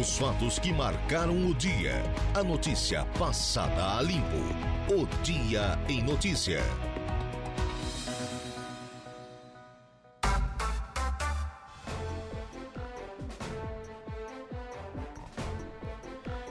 Os fatos que marcaram o dia. A notícia passada a limpo. O Dia em Notícia.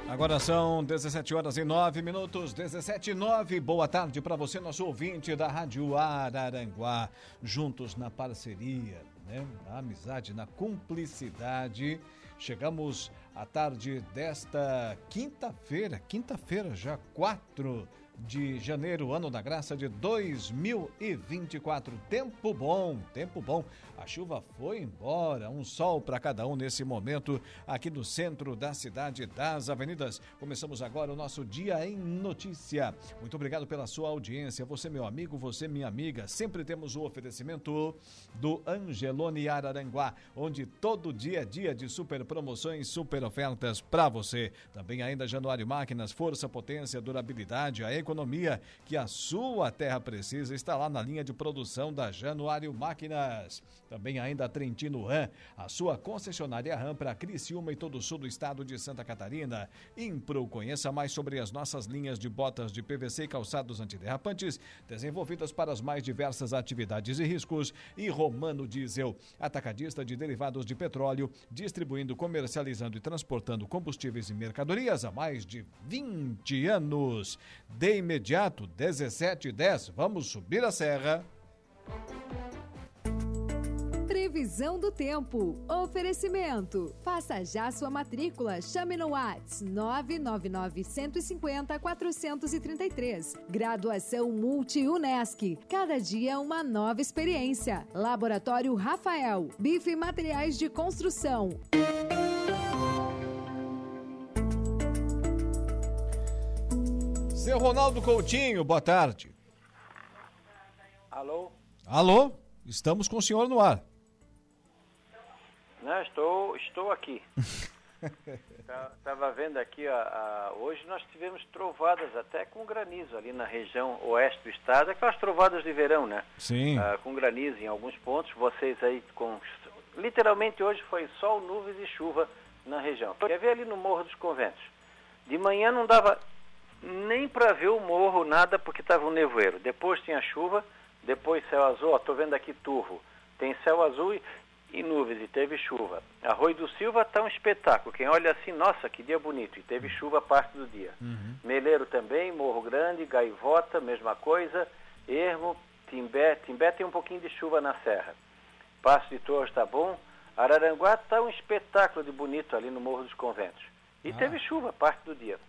Agora são 17 horas e 9 minutos, 17 e 9. Boa tarde para você, nosso ouvinte da Rádio Araranguá. Juntos na parceria, né? na amizade, na cumplicidade. Chegamos à tarde desta quinta-feira, quinta-feira já, 4 de janeiro, ano da graça de 2024. Tempo bom, tempo bom. A chuva foi embora, um sol para cada um nesse momento aqui no centro da cidade das avenidas. Começamos agora o nosso dia em notícia. Muito obrigado pela sua audiência. Você, meu amigo, você, minha amiga. Sempre temos o oferecimento do Angelone Araranguá, onde todo dia é dia de super promoções, super ofertas para você. Também ainda Januário Máquinas, força, potência, durabilidade, a economia que a sua terra precisa está lá na linha de produção da Januário Máquinas. Também ainda a Trentino Ram, a sua concessionária Ram para Criciúma e todo o sul do estado de Santa Catarina. Impro, conheça mais sobre as nossas linhas de botas de PVC e calçados antiderrapantes, desenvolvidas para as mais diversas atividades e riscos. E Romano Diesel, atacadista de derivados de petróleo, distribuindo, comercializando e transportando combustíveis e mercadorias há mais de 20 anos. De imediato, 1710, vamos subir a serra. Previsão do tempo. Oferecimento. Faça já sua matrícula. Chame no Whats 999 150 433. Graduação Multi-UNESC. Cada dia uma nova experiência. Laboratório Rafael. Bife Materiais de Construção. Seu Ronaldo Coutinho, boa tarde. Alô? Alô? Estamos com o senhor no ar. Não, estou, estou aqui. Estava vendo aqui, a, a, hoje nós tivemos trovadas até com granizo ali na região oeste do estado, aquelas trovadas de verão, né? Sim. Ah, com granizo em alguns pontos, vocês aí com... Literalmente hoje foi sol, nuvens e chuva na região. Quer ver ali no Morro dos Conventos? De manhã não dava nem para ver o morro, nada, porque estava um nevoeiro. Depois tinha chuva, depois céu azul, estou vendo aqui turvo. Tem céu azul e, e, nuvens, e teve chuva. Arroio do Silva está um espetáculo. Quem olha assim, nossa, que dia bonito. E teve chuva parte do dia. Uhum. Meleiro também, Morro Grande, Gaivota, mesma coisa. Ermo, Timbé. Timbé tem um pouquinho de chuva na serra. Passo de Torres está bom. Araranguá está um espetáculo de bonito ali no Morro dos Conventos. E Ah. teve chuva parte do dia.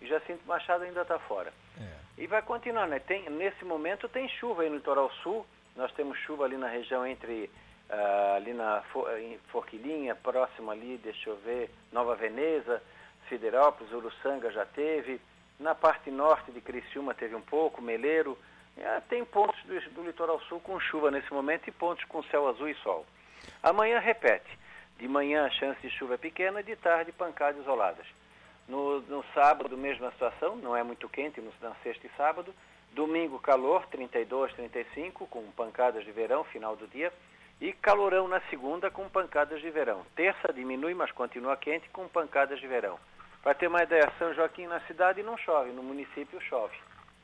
E Jacinto Machado ainda está fora. É. E vai continuar, né? Tem, nesse momento tem chuva aí no litoral sul. Nós temos chuva ali na região entre ah, ali na em Forquilinha, próximo ali, deixa eu ver, Nova Veneza, Siderópolis, Uruçanga já teve. Na parte norte de Criciúma teve um pouco, Meleiro. É, tem pontos do, do litoral sul com chuva nesse momento e pontos com céu azul e sol. Amanhã repete. De manhã a chance de chuva é pequena, de tarde pancadas isoladas. No, no sábado, mesma situação, não é muito quente no, na sexta e sábado. Domingo, calor, 32, 35, com pancadas de verão, final do dia. E calorão na segunda, com pancadas de verão. Terça diminui, mas continua quente, com pancadas de verão. Para ter uma ideia, São Joaquim na cidade não chove, no município chove.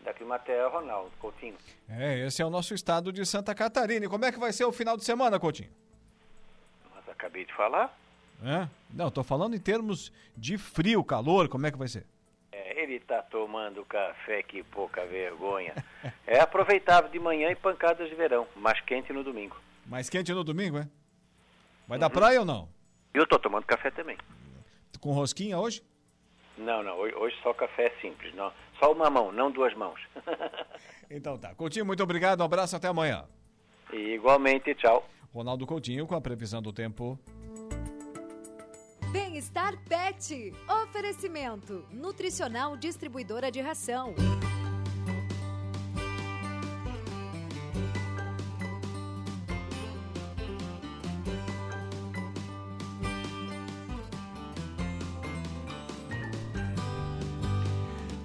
Da Climatea, Ronaldo Coutinho. É, esse é o nosso estado de Santa Catarina. E como é que vai ser o final de semana, Coutinho? Mas acabei de falar. É? Não, estou falando em termos de frio, calor, como é que vai ser? É, ele está tomando café, que pouca vergonha. É aproveitável de manhã e pancadas de verão, mais quente no domingo. Mais quente no domingo, é? Vai dar praia ou não? Eu estou tomando café também. Com rosquinha hoje? Não, não, hoje, hoje só café simples, não. Só uma mão, não duas mãos. Então tá. Coutinho, muito obrigado, um abraço, até amanhã. e igualmente, tchau. Ronaldo Coutinho com a previsão do tempo. Bem-estar Pet. Oferecimento. Nutricional distribuidora de ração.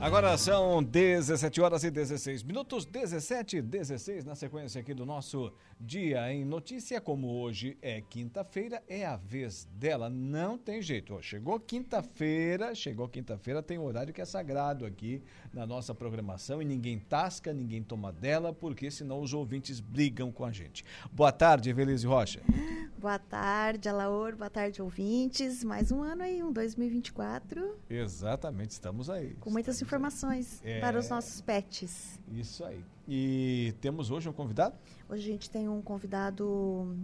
Agora são 17 horas e 16 minutos, 17 e 16 na sequência aqui do nosso Dia em Notícia. Como hoje é quinta-feira, é a vez dela, não tem jeito. chegou quinta-feira, chegou quinta-feira, tem um horário que é sagrado aqui na nossa programação e ninguém tasca, ninguém toma dela, porque senão os ouvintes brigam com a gente. Boa tarde, Evelise Rocha. Boa tarde, Alaor, boa tarde, ouvintes. Mais um ano aí, um 2024. Exatamente, estamos aí. Com muitas informações informações é... para os nossos pets. Isso aí. E temos hoje um convidado? Hoje a gente tem um convidado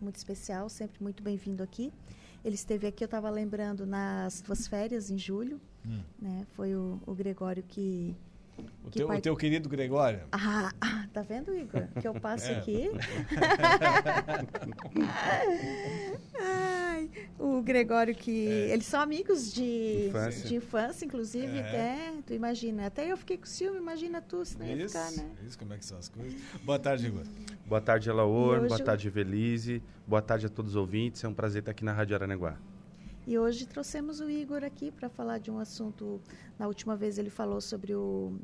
muito especial, sempre muito bem-vindo aqui. Ele esteve aqui, eu estava lembrando, nas suas férias, em julho. Hum. Né? Foi o, o Gregório que o, teu, part... o teu querido Gregório. Ah, tá vendo, Igor? Que eu passo é. aqui. Ai, o Gregório que. É. Eles são amigos de infância, de infância inclusive, é. até. Tu imagina. Até eu fiquei com ciúme, imagina tu se não ia isso, ficar, né? Isso, como é que são as coisas. Boa tarde, Igor. Boa tarde, Elaor. Hoje... Boa tarde, Evelise. Boa tarde a todos os ouvintes. É um prazer estar aqui na Rádio Aranaguá. E hoje trouxemos o Igor aqui para falar de um assunto. Na última vez ele falou sobre o.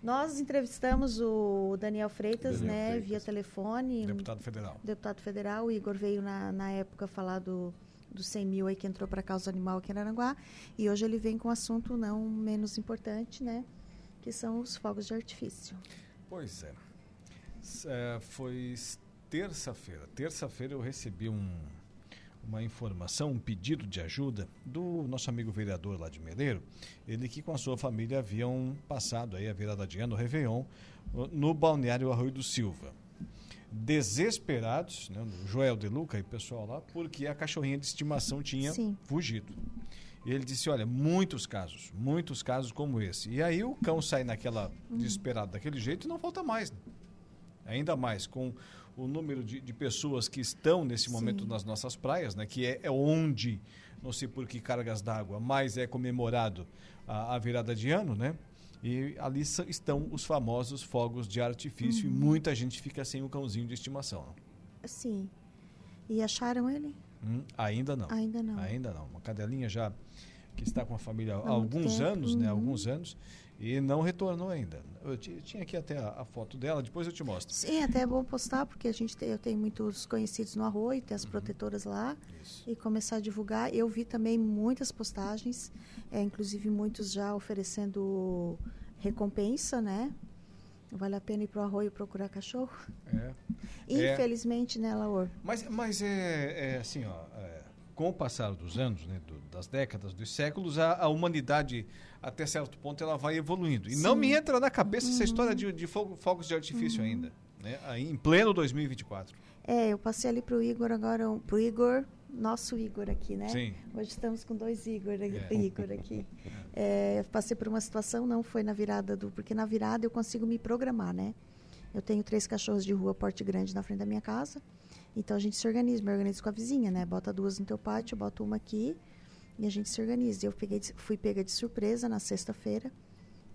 Nós entrevistamos o Daniel Freitas, Daniel né, Freitas. via telefone. Deputado federal. Deputado federal. O Igor veio na, na época falar do, dos 100 mil aí que entrou para a causa animal aqui em Aranguá. E hoje ele vem com um assunto não menos importante, né? Que são os fogos de artifício. Pois é. é foi terça-feira. Terça-feira eu recebi um, uma informação, um pedido de ajuda do nosso amigo vereador lá de Meleiro, ele que com a sua família haviam passado aí a virada de ano, o Réveillon, no balneário Arroio do Silva. Desesperados, né, Joel De Luca e o pessoal lá, porque a cachorrinha de estimação tinha Sim. fugido. E ele disse: Olha, muitos casos, muitos casos como esse. E aí o cão sai naquela uhum. desesperado daquele jeito e não falta mais. Né? Ainda mais com o número de, de pessoas que estão nesse momento Sim. nas nossas praias, né? que é, é onde, não sei por que cargas d'água, mais é comemorado a, a, virada de ano, né? E ali estão os famosos fogos de artifício uhum. e muita gente fica sem o cãozinho de estimação. Sim. E acharam ele? Hum, ainda não. Ainda não. Ainda não. Uma cadelinha já que está com a família há alguns tempo. anos, né? uhum. né? Alguns anos e não retornou ainda. Eu tinha aqui até a, a, foto dela, depois eu te mostro. Sim, até é bom postar, porque a gente tem, eu tenho muitos conhecidos no Arroio, tem as uhum. protetoras lá, Isso. e começar a divulgar. Eu vi também muitas postagens, é, inclusive muitos já oferecendo recompensa, né? Vale a pena ir para o arroio procurar cachorro? É. Infelizmente, é. né, Laor? Mas, mas é, é assim, ó, é, com o passar dos anos, né, do, das décadas, dos séculos, a, a, humanidade, até certo ponto, ela vai evoluindo. E Sim. não me entra na cabeça uhum. essa história de, de fogo, fogos de artifício uhum. ainda, né, aí, em pleno 2024. É, eu passei ali para o Igor agora, para o Igor, nosso Igor aqui, né? Sim. Hoje estamos com dois Igor, é. Igor aqui. É, eu passei por uma situação, não foi na virada do... Porque na virada eu consigo me programar, né? Eu tenho três cachorros de rua porte grande na frente da minha casa. Então a gente se organiza, me organizo com a vizinha, né? Bota duas no teu pátio, bota uma aqui e a gente se organiza. Eu peguei, fui pega de surpresa na sexta-feira,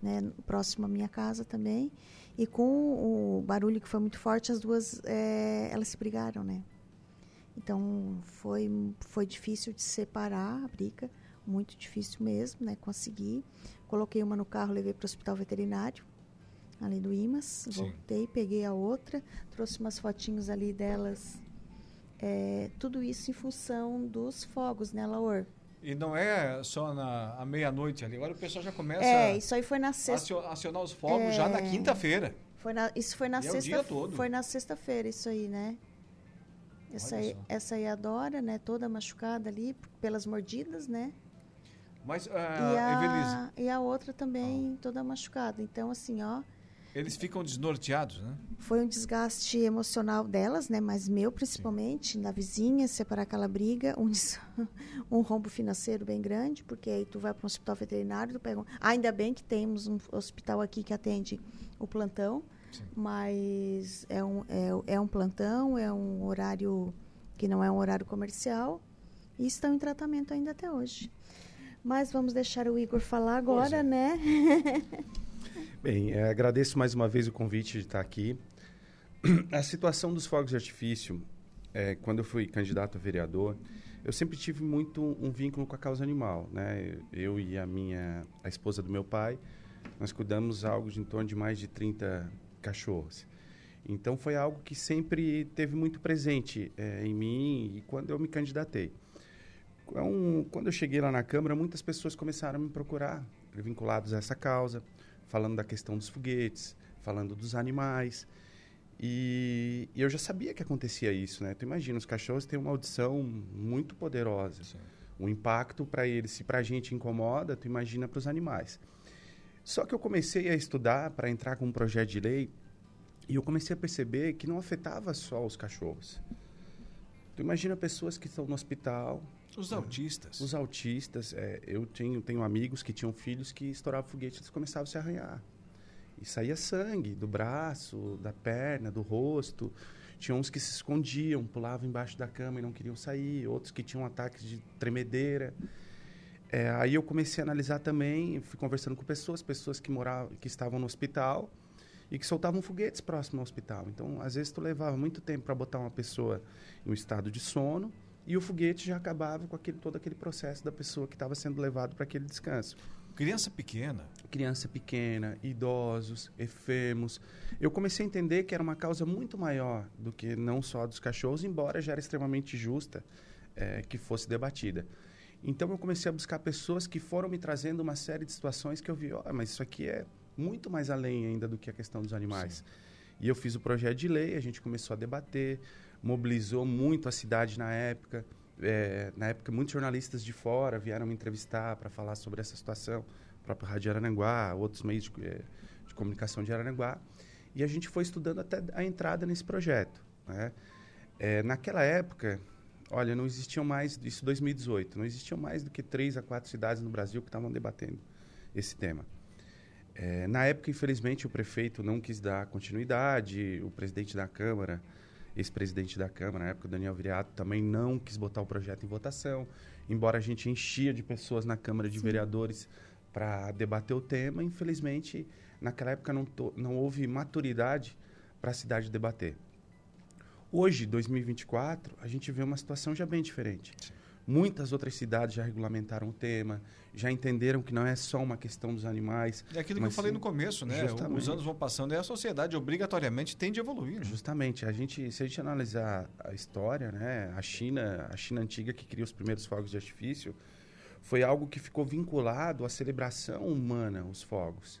né? Próximo à minha casa também. E com o barulho que foi muito forte, as duas é, elas se brigaram, né? Então foi foi difícil de separar a briga, muito difícil mesmo, né? Consegui. Coloquei uma no carro, levei para o hospital veterinário ali do IMAS, Sim. voltei, peguei a outra, trouxe umas fotinhos ali delas é, tudo isso em função dos fogos, né, Laor? E não é só na meia-noite ali. Agora o pessoal já começa é, isso aí foi na sexta... a acionar os fogos é... já na quinta-feira. Foi na, isso foi na sexta. É Foi na sexta-feira isso aí, né? Essa aí, essa aí adora, né? Toda machucada ali pelas mordidas, né? Mas uh, e, a, e a outra também ah. toda machucada. Então assim, ó. Eles ficam desnorteados, né? Foi um desgaste emocional delas, né? Mas meu principalmente, Sim. da vizinha, separar aquela briga, um, um rombo financeiro bem grande, porque aí tu vai para um hospital veterinário, tu pega um... ainda bem que temos um hospital aqui que atende o plantão, Sim. mas é um, é, é um plantão, é um horário que não é um horário comercial e estão em tratamento ainda até hoje. Mas vamos deixar o Igor falar agora, é. né? Bem, é, agradeço mais uma vez o convite de estar aqui. A situação dos fogos de artifício, é, quando eu fui candidato a vereador, eu sempre tive muito um vínculo com a causa animal, né? Eu e a minha a esposa do meu pai, nós cuidamos algo de em torno de mais de 30 cachorros. Então foi algo que sempre teve muito presente é, em mim e quando eu me candidatei. Então, quando eu cheguei lá na Câmara, muitas pessoas começaram a me procurar, vinculados a essa causa, falando da questão dos foguetes, falando dos animais. E, e, eu já sabia que acontecia isso, né? Tu imagina, os cachorros têm uma audição muito poderosa. Sim. O impacto para eles, se para a gente incomoda, tu imagina para os animais. Só que eu comecei a estudar para entrar com um projeto de lei e eu comecei a perceber que não afetava só os cachorros. Tu imagina pessoas que estão no hospital. Os autistas. Os autistas. É, eu tenho, tenho amigos que tinham filhos que estouravam foguete e eles começavam a se arranhar. E saía sangue do braço, da perna, do rosto. Tinha uns que se escondiam, pulavam embaixo da cama e não queriam sair. Outros que tinham ataques de tremedeira. É, aí eu comecei a analisar também, fui conversando com pessoas, pessoas que moravam, que estavam no hospital e que soltavam foguetes próximo ao hospital. Então, às vezes tu levava muito tempo para botar uma pessoa em um estado de sono e o foguete já acabava com aquele, todo aquele processo da pessoa que estava sendo levado para aquele descanso. Criança pequena. Criança pequena, idosos, enfermos. Eu comecei a entender que era uma causa muito maior do que não só dos cachorros, embora já era extremamente justa é, que fosse debatida. Então eu comecei a buscar pessoas que foram me trazendo uma série de situações que eu vi, oh, mas isso aqui é muito mais além ainda do que a questão dos animais. Sim. E eu fiz o projeto de lei, a gente começou a debater, mobilizou muito a cidade na época. É, na época, muitos jornalistas de fora vieram me entrevistar para falar sobre essa situação, o próprio Rádio Arananguá, outros meios de, é, de, comunicação de Arananguá. E a gente foi estudando até a entrada nesse projeto. Né? É, naquela época, olha, não existiam mais, isso 2018, não existiam mais do que três a quatro cidades no Brasil que estavam debatendo esse tema. É, na época, infelizmente, o prefeito não quis dar continuidade, o presidente da Câmara ex-presidente da Câmara, na época, Daniel Viriato, também não quis botar o projeto em votação, embora a gente enchia de pessoas na Câmara de Sim. Vereadores para debater o tema, infelizmente, naquela época não, to, não houve maturidade para a cidade debater. Hoje, 2024, a gente vê uma situação já bem diferente. Sim. Muitas outras cidades já regulamentaram o tema, já entenderam que não é só uma questão dos animais. É aquilo que eu falei sim, no começo, né? Justamente. Os anos vão passando e a sociedade obrigatoriamente tende a evoluir. Né? Justamente. A gente, se a gente analisar a história, né? A China, a China antiga que criou os primeiros fogos de artifício, foi algo que ficou vinculado à celebração humana, os fogos.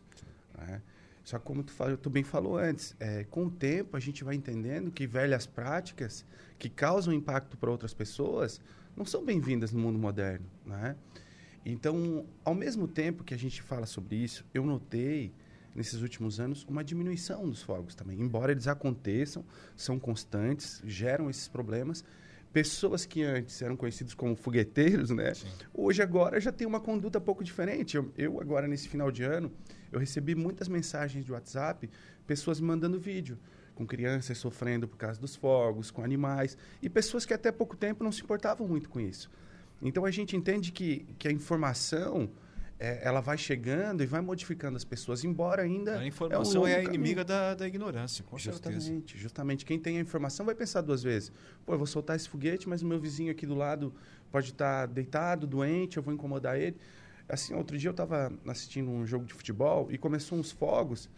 Né? Só que como tu, falou, tu bem falou antes, é, com o tempo a gente vai entendendo que velhas práticas que causam impacto para outras pessoas não são bem-vindas no mundo moderno, né? Então, ao mesmo tempo que a gente fala sobre isso, eu notei nesses últimos anos uma diminuição dos fogos também. Embora eles aconteçam, são constantes, geram esses problemas. Pessoas que antes eram conhecidos como fogueteiros, né? Sim. Hoje agora já tem uma conduta pouco diferente. Eu, eu agora nesse final de ano, eu recebi muitas mensagens de WhatsApp, pessoas me mandando vídeo com crianças sofrendo por causa dos fogos, com animais, e pessoas que até pouco tempo não se importavam muito com isso. Então a gente entende que, que a informação é, ela vai chegando e vai modificando as pessoas, embora ainda. A informação é, um é a inimiga da, da, ignorância, com justamente, certeza. Justamente. Quem tem a informação vai pensar duas vezes. Pô, eu vou soltar esse foguete, mas o meu vizinho aqui do lado pode estar deitado, doente, eu vou incomodar ele. Assim, outro dia eu estava assistindo um jogo de futebol e começou uns fogos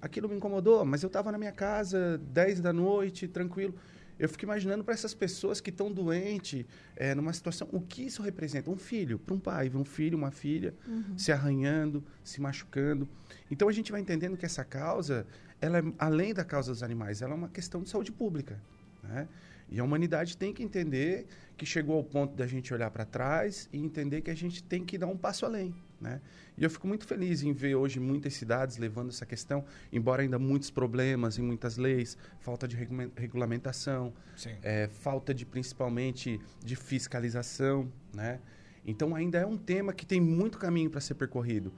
aquilo me incomodou, mas eu estava na minha casa, 10 da noite, tranquilo. Eu fico imaginando para essas pessoas que estão doentes, é, numa situação, o que isso representa? Um filho, para um pai, um filho, uma filha, uhum. se arranhando, se machucando. Então a gente vai entendendo que essa causa, ela é, além da causa dos animais, ela é uma questão de saúde pública. Né? E a humanidade tem que entender que chegou ao ponto da gente olhar para trás e entender que a gente tem que dar um passo além. Né? E eu fico muito feliz em ver hoje muitas cidades levando essa questão, embora ainda muitos problemas em muitas leis, falta de regulamentação, é, falta de principalmente de fiscalização, né? Então ainda é um tema que tem muito caminho para ser percorrido.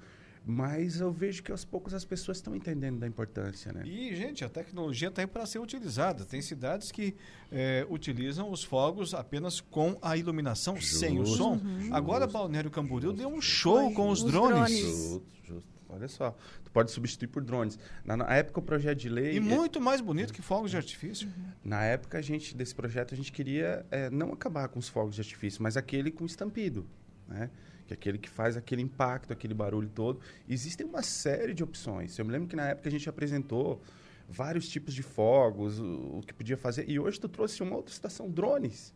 Mas eu vejo que aos poucos as pessoas estão entendendo da importância, né? E, gente, a tecnologia está aí para ser utilizada. Tem cidades que é, utilizam os fogos apenas com a iluminação, justo, sem o som. Uhum. Agora, Balneário Camboriú deu um show com os, os drones. drones. Justo, justo. Olha só, tu pode substituir por drones. Na, na época, o projeto de lei... E muito mais bonito que fogos de artifício. Uhum. Na época, a gente, desse projeto, a gente queria é, não acabar com os fogos de artifício, mas aquele com estampido. né? Que é aquele que faz aquele impacto, aquele barulho todo. Existem uma série de opções. Eu me lembro que na época a gente apresentou vários tipos de fogos, o, o que podia fazer. E hoje tu trouxe uma outra situação, drones.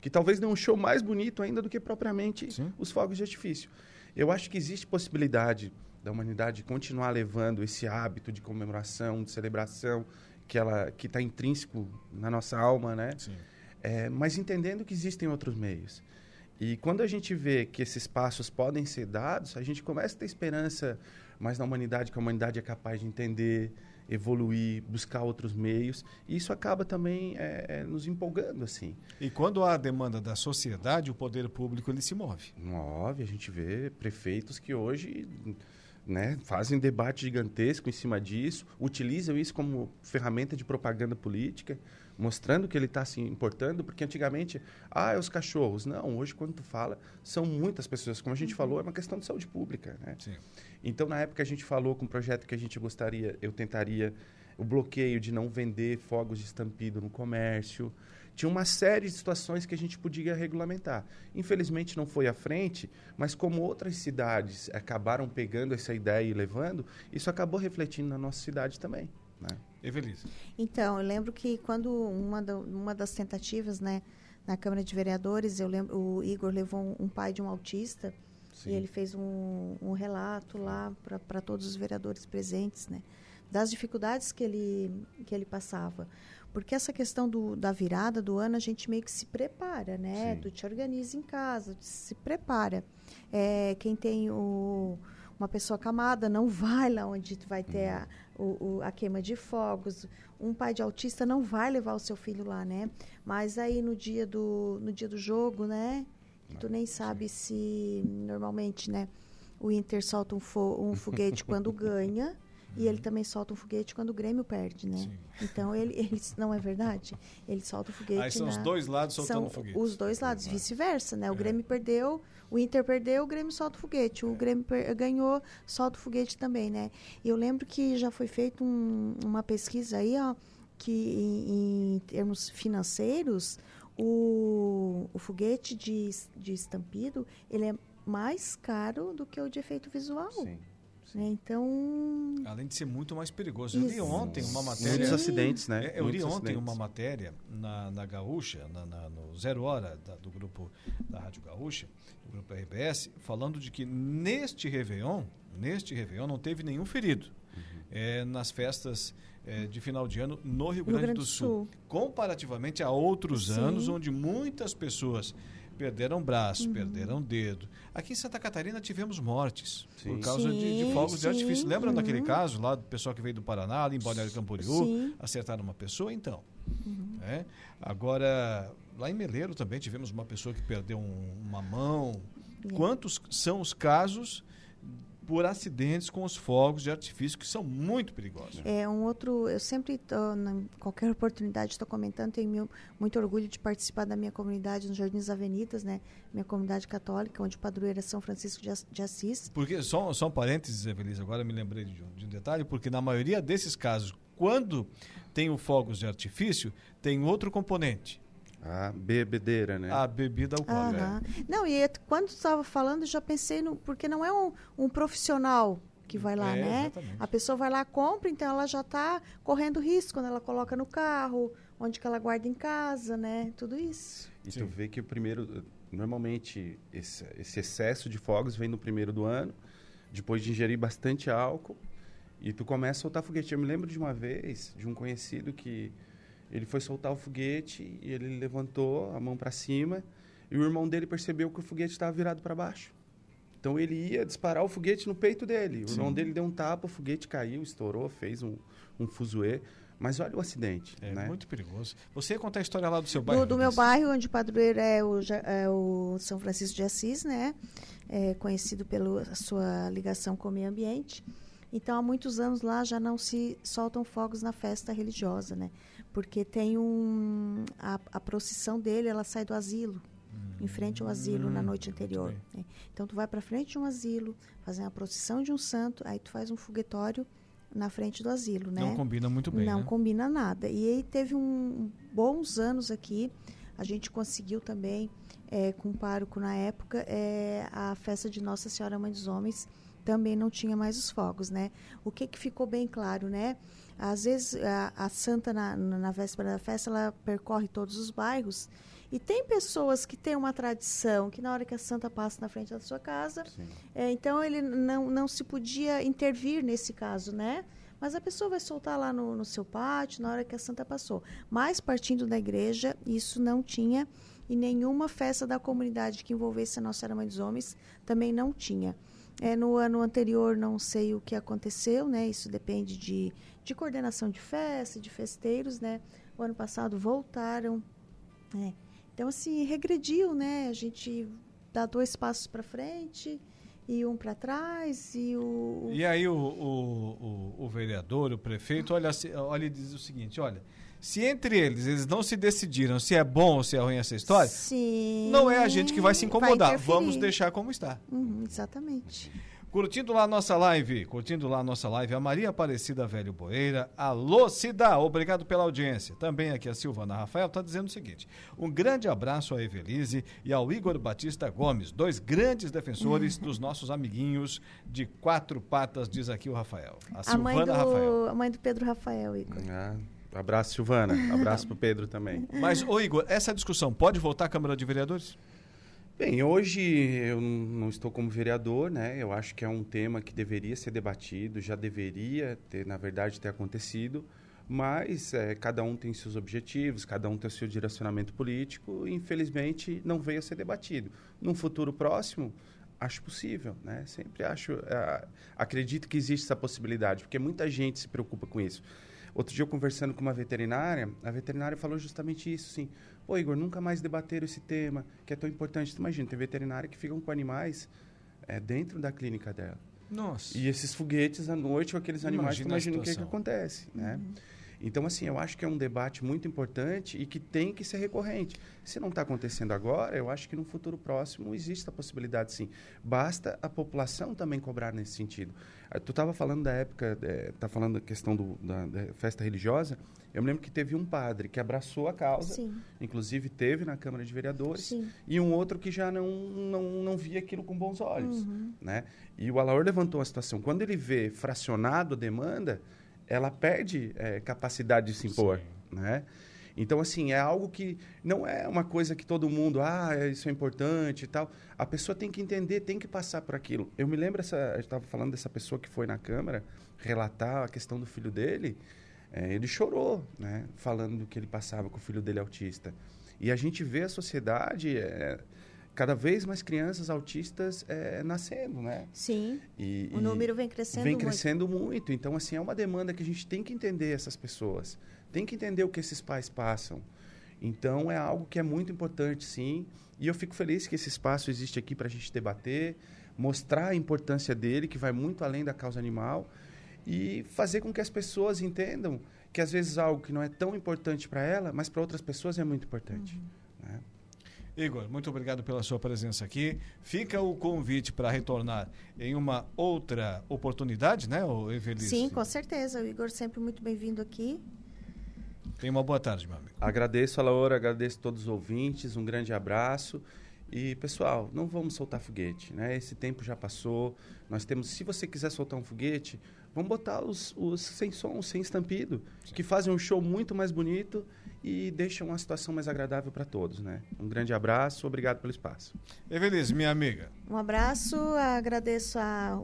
Que talvez dê um show mais bonito ainda do que propriamente Sim. os fogos de artifício. Eu acho que existe possibilidade da humanidade continuar levando esse hábito de comemoração, de celebração, que ela que está intrínseco na nossa alma, né? Sim. É, mas entendendo que existem outros meios. E quando a gente vê que esses passos podem ser dados, a gente começa a ter esperança mais na humanidade, que a humanidade é capaz de entender, evoluir, buscar outros meios. E isso acaba também é, é, nos empolgando, assim. E quando há demanda da sociedade, o poder público ele se move. Move, a gente vê prefeitos que hoje né, fazem debate gigantesco em cima disso, utilizam isso como ferramenta de propaganda política, mostrando que ele está se importando, porque antigamente, ah, é os cachorros. Não, hoje quando tu fala, são muitas pessoas. Como a gente falou, é uma questão de saúde pública. Né? Sim. Então, na época, a gente falou com um projeto que a gente gostaria, eu tentaria o bloqueio de não vender fogos de estampido no comércio. Tinha uma série de situações que a gente podia regulamentar. Infelizmente não foi à frente, mas como outras cidades acabaram pegando essa ideia e levando, isso acabou refletindo na nossa cidade também. Né? Evelise. Então, eu lembro que quando uma, da, uma das tentativas, né, na Câmara de Vereadores, eu lembro, o Igor levou um, um pai de um autista Sim. e ele fez um, um relato lá para todos os vereadores presentes, né, das dificuldades que ele, que ele passava. Porque essa questão do, da virada do ano, a gente meio que se prepara, né? Sim. Tu te organiza em casa, se prepara. É, quem tem o, uma pessoa camada não vai lá onde vai ter uhum. a, o, o, a queima de fogos. Um pai de autista não vai levar o seu filho lá, né? Mas aí no dia do, no dia do jogo, né? Tu nem sabe se normalmente, né? O Inter solta um, fo um foguete quando ganha e ele também solta um foguete quando o Grêmio perde, né? Sim. Então ele, ele não é verdade? Ele solta o foguete. Aí são na, os dois lados soltando são foguete. Os dois lados, vice-versa, né? O é. Grêmio perdeu, o Inter perdeu, o Grêmio solta o foguete. O. Grêmio ganhou, solta o foguete também, né? Eu lembro que já foi feita um, uma pesquisa aí, ó, que em, em termos financeiros, o, o foguete de, de estampido, ele é mais caro do que o de efeito visual. Sim. Né? Então. Além de ser muito mais perigoso. Eu li ontem uma matéria. Muitos acidentes, né? É, eu Muitos li ontem acidentes. uma matéria na, na Gaúcha, na, na, no Zero Hora da, do grupo da Rádio Gaúcha, do grupo RBS, falando de que neste Réveillon, neste Réveillon, não teve nenhum ferido. Uhum. É, nas festas é, de final de ano no Rio Grande, Rio Grande do, Sul, Sul, comparativamente a outros Sim. anos onde muitas pessoas perderam braço, uhum. perderam dedo. Aqui em Santa Catarina tivemos mortes sim. por causa sim, de, de, fogos sim. de artifício. Lembra uhum. daquele caso lá do pessoal que veio do Paraná, ali em Balneário Camboriú, acertaram uma pessoa? Então. Uhum. É? Agora, lá em Meleiro também tivemos uma pessoa que perdeu um, uma mão. Quantos são os casos por acidentes com os fogos de artifício que são muito perigosos. É um outro, eu sempre tô, na qualquer oportunidade estou comentando, tenho muito orgulho de participar da minha comunidade nos Jardins Avenidas, né? Minha comunidade católica, onde o padroeiro é São Francisco de Assis. Porque só, só um parênteses, Evelise, agora me lembrei de um, de um detalhe, porque na maioria desses casos, quando tem o fogos de artifício, tem outro componente a bebedeira, né? A bebida alcoólica. Não, e quando estava falando, já pensei no. Porque não é um, um profissional que vai lá, é, né? Exatamente. A pessoa vai lá, compra, então ela já está correndo risco quando ela coloca no carro, onde que ela guarda em casa, né? Tudo isso. E Sim. tu vê que o primeiro. Normalmente, esse, esse excesso de fogos vem no primeiro do ano, depois de ingerir bastante álcool, e tu começa a soltar foguete. Eu me lembro de uma vez, de um conhecido que ele foi soltar o foguete e ele levantou a mão para cima e o irmão dele percebeu que o foguete estava virado para baixo. Então ele ia disparar o foguete no peito dele. O Sim. irmão dele deu um tapa, o foguete caiu, estourou, fez um, um fuzuê. Mas olha o acidente. É né? muito perigoso. Você ia contar a história lá do seu bairro? Do, do meu bairro, onde o padroeiro é o, é o São Francisco de Assis, né? É conhecido pela sua ligação com o meio ambiente. Então, há muitos anos lá já não se soltam fogos na festa religiosa, né? Porque tem um a, a procissão dele ela sai do asilo em frente ao asilo na hum, noite anterior né? então tu vai para frente de um asilo fazer uma procissão de um santo aí tu faz um foguetório na frente do asilo né não combina muito bem não né? combina nada e aí teve um bons anos aqui a gente conseguiu também é, com o pároco na época, é, a festa de Nossa Senhora Mãe dos Homens também não tinha mais os fogos, né? O que, que ficou bem claro, né? Às vezes a, a santa na, na véspera da festa ela percorre todos os bairros e tem pessoas que têm uma tradição que na hora que a santa passa na frente da sua casa, é, então ele não, não se podia intervir nesse caso, né? Mas a pessoa vai soltar lá no, no seu pátio na hora que a santa passou. Mas partindo da igreja, isso não tinha e nenhuma festa da comunidade que envolvesse a Nossa Senhora Mãe dos Homens também não tinha. É, no ano anterior não sei o que aconteceu, né? Isso depende de, de coordenação de festa, de festeiros, né? O ano passado voltaram. Né? Então, assim, regrediu, né? A gente dá dois passos para frente e um para trás e o... E aí o, o, o, o vereador, o prefeito, olha, olha e diz o seguinte, olha, se entre eles eles não se decidiram se é bom ou se é ruim essa história, Sim, não é a gente que vai se incomodar. vai. Vamos deixar como está. Uhum, exatamente. Curtindo lá a nossa live, curtindo lá a nossa live, a Maria Aparecida Velho Boeira, alô Cida, obrigado pela audiência. Também aqui a Silvana Rafael está dizendo o seguinte: um grande abraço à Evelise e ao Igor Batista Gomes, dois grandes defensores dos nossos amiguinhos de quatro patas, diz aqui o Rafael. A, A mãe, Silvana do, Rafael. a mãe do Pedro Rafael, Igor. Ah, abraço, Silvana. Abraço pro Pedro também. Mas, ô Igor, essa discussão pode voltar à Câmara de Vereadores? Bem, hoje eu não estou como vereador, né? Eu acho que é um tema que deveria ser debatido, já deveria ter, na verdade, ter acontecido, mas eh, cada um tem seus objetivos, cada um tem o seu direcionamento político e, infelizmente, não veio a ser debatido. Num futuro próximo, acho possível, né? Sempre acho, ah, acredito que existe essa possibilidade, porque muita gente se preocupa com isso. Outro dia, eu conversando com uma veterinária, a veterinária falou justamente isso, sim. Pô, Igor, nunca mais debateram esse tema, que é tão importante. Tu imagina, tem veterinária que ficam com animais eh, dentro da clínica dela. Nossa. E esses foguetes à noite com aqueles animais, Imagina imagina o que, que situação. acontece, né? Então, assim, eu acho que é um debate muito importante e que tem que ser recorrente. Se não está acontecendo agora, eu acho que no futuro próximo existe a possibilidade, sim. Basta a população também cobrar nesse sentido. Ah, Tu estava falando da época, está falando da questão do, da, da festa religiosa. Eu me lembro que teve um padre que abraçou a causa, Sim, inclusive teve na Câmara de Vereadores, sim. e um outro que já não, não, não via aquilo com bons olhos. Uhum. Né? E o Alaor levantou a situação. Quando ele vê fracionado a demanda, ela perde eh, capacidade de se impor. Né? Então, assim, é algo que não é uma coisa que todo mundo, ah, é- isso é importante e tal. A pessoa tem que entender, tem que passar por aquilo. Eu me lembro, essa, eu estava falando dessa pessoa que foi na Câmara relatar a questão do filho dele. eh, ele chorou, né? Falando do que ele passava com o filho dele autista. E a gente vê a sociedade, eh, cada vez mais crianças autistas eh, nascendo, né? Sim, E, o e número vem crescendo vem muito. crescendo muito. Então, assim, é uma demanda que a gente tem que entender essas pessoas. Tem que entender o que esses pais passam. Então, é algo que é muito importante, sim. E eu fico feliz que esse espaço existe aqui para a gente debater, mostrar a importância dele, que vai muito além da causa animal, e fazer com que as pessoas entendam que, às vezes, algo que não é tão importante para ela, mas para outras pessoas é muito importante. né? Igor, muito obrigado pela sua presença aqui. Fica o convite para retornar em uma outra oportunidade, né, ô Evelise? Sim, com certeza. O Igor sempre muito bem-vindo aqui. Tenha uma boa tarde, meu amigo. Agradeço a Laura, agradeço a todos os ouvintes, um grande abraço. E, pessoal, não vamos soltar foguete, né? Esse tempo já passou. Nós temos, se você quiser soltar um foguete, vamos botar os, os sem som, sem estampido, que fazem um show muito mais bonito e deixam uma situação mais agradável para todos, né? Um grande abraço, obrigado pelo espaço. Evelise, minha amiga. Um abraço, agradeço a,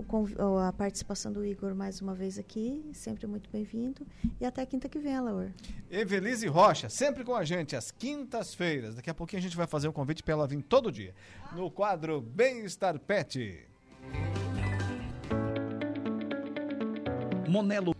a participação do Igor mais uma vez aqui, sempre muito bem-vindo. E até quinta que vem, Laur. Evelise Rocha, sempre com a gente, às quintas-feiras. Daqui a pouquinho a gente vai fazer um convite para ela vir todo dia. No quadro Bem-Estar Pet. Monelo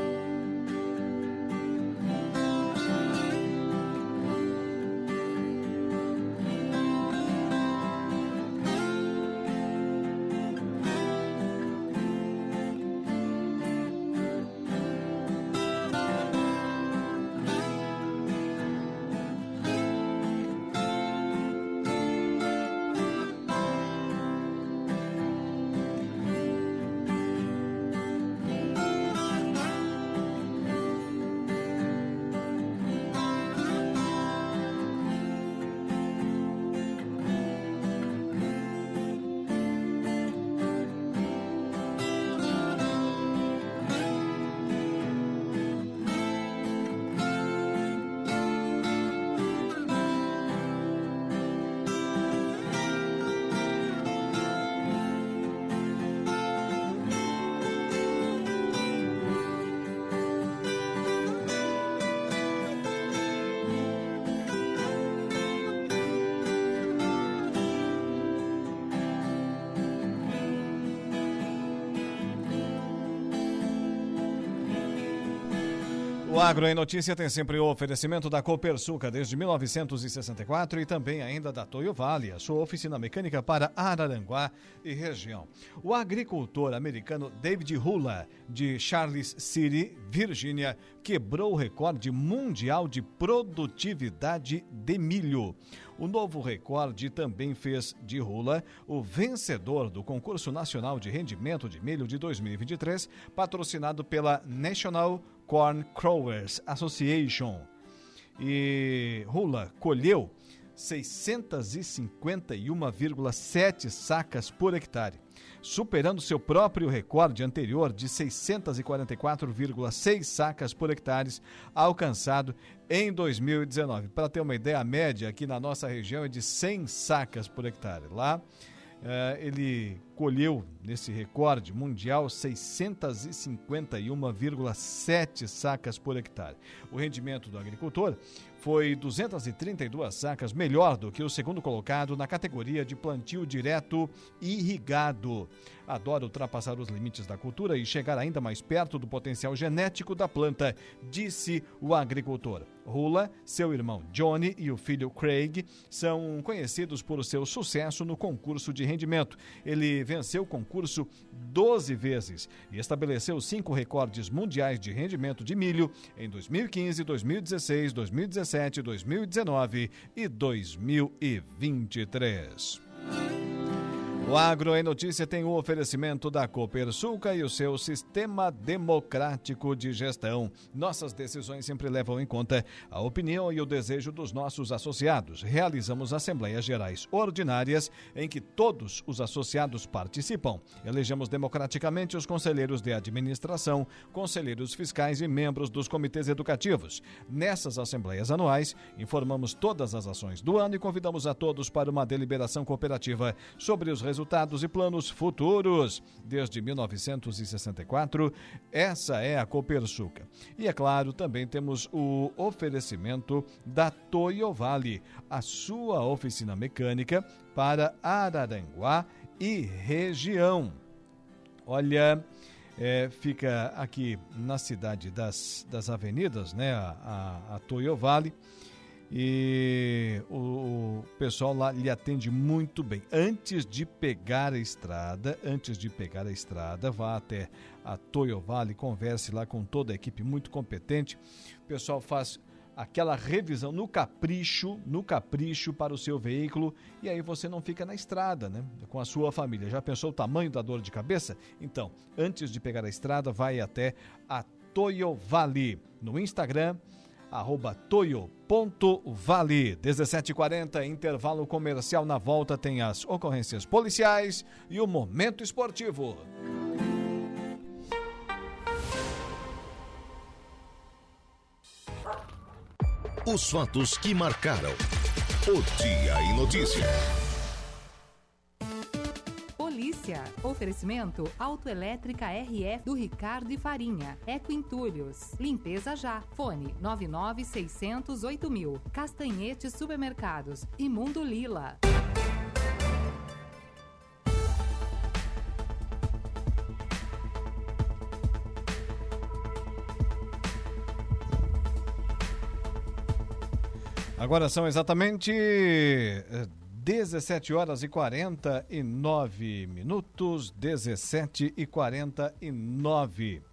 O Agro em Notícia tem sempre o oferecimento da Copersuca desde 1964 e também ainda da Toyo Vale, a sua oficina mecânica para Araranguá e região. O agricultor americano David Hula, de Charles City, Virgínia, quebrou o recorde mundial de produtividade de milho. O novo recorde também fez de Hula o vencedor do Concurso Nacional de Rendimento de Milho de 2023, patrocinado pela National Corn Growers Association. E Hula colheu 651,7 sacas por hectare, superando seu próprio recorde anterior de 644,6 sacas por hectare, alcançado em 2019. Para ter uma ideia, a média aqui na nossa região é de 100 sacas por hectare. Lá, eh, ele colheu nesse recorde mundial 651,7 sacas por hectare. O rendimento do agricultor foi 232 sacas melhor do que o segundo colocado na categoria de plantio direto irrigado. Adora ultrapassar os limites da cultura e chegar ainda mais perto do potencial genético da planta, disse o agricultor. Rula, seu irmão Johnny e o filho Craig são conhecidos por seu sucesso no concurso de rendimento. Ele venceu o concurso 12 vezes e estabeleceu cinco recordes mundiais de rendimento de milho em 2015, 2016, 2017, 2019 e 2023. O Agro em Notícia tem o oferecimento da Copersuca e o seu sistema democrático de gestão. Nossas decisões sempre levam em conta a opinião e o desejo dos nossos associados. Realizamos assembleias gerais ordinárias em que todos os associados participam. Elegemos democraticamente os conselheiros de administração, conselheiros fiscais e membros dos comitês educativos. Nessas assembleias anuais, informamos todas as ações do ano e convidamos a todos para uma deliberação cooperativa sobre os resultados resultados e planos futuros. Desde 1964, essa é a Copersuca. E é claro, também temos o oferecimento da Toyo Vale, a sua oficina mecânica para Araranguá e região. Olha, é, fica aqui na cidade das, das avenidas, né? A, a, a Toyo Vale e o, pessoal lá lhe atende muito bem. Antes de pegar a estrada, antes de pegar a estrada, vá até a Toyo Vale, converse lá com toda a equipe muito competente. O pessoal faz aquela revisão no capricho, no capricho para o seu veículo e aí você não fica na estrada, né? Com a sua família. Já pensou o tamanho da dor de cabeça? Então, antes de pegar a estrada, vai até a Toyo Vale no Instagram arroba toio.vale. 1740, intervalo comercial. Na volta tem as ocorrências policiais e o momento esportivo. Os fatos que marcaram o Dia em Notícias. Oferecimento Autoelétrica RF do Ricardo e Farinha. Eco Entulhos. Limpeza já. Fone 99608 mil. Castanhete Supermercados. Imundo Lila. Agora são exatamente eh, 17 horas e 49 minutos, 17 e 49.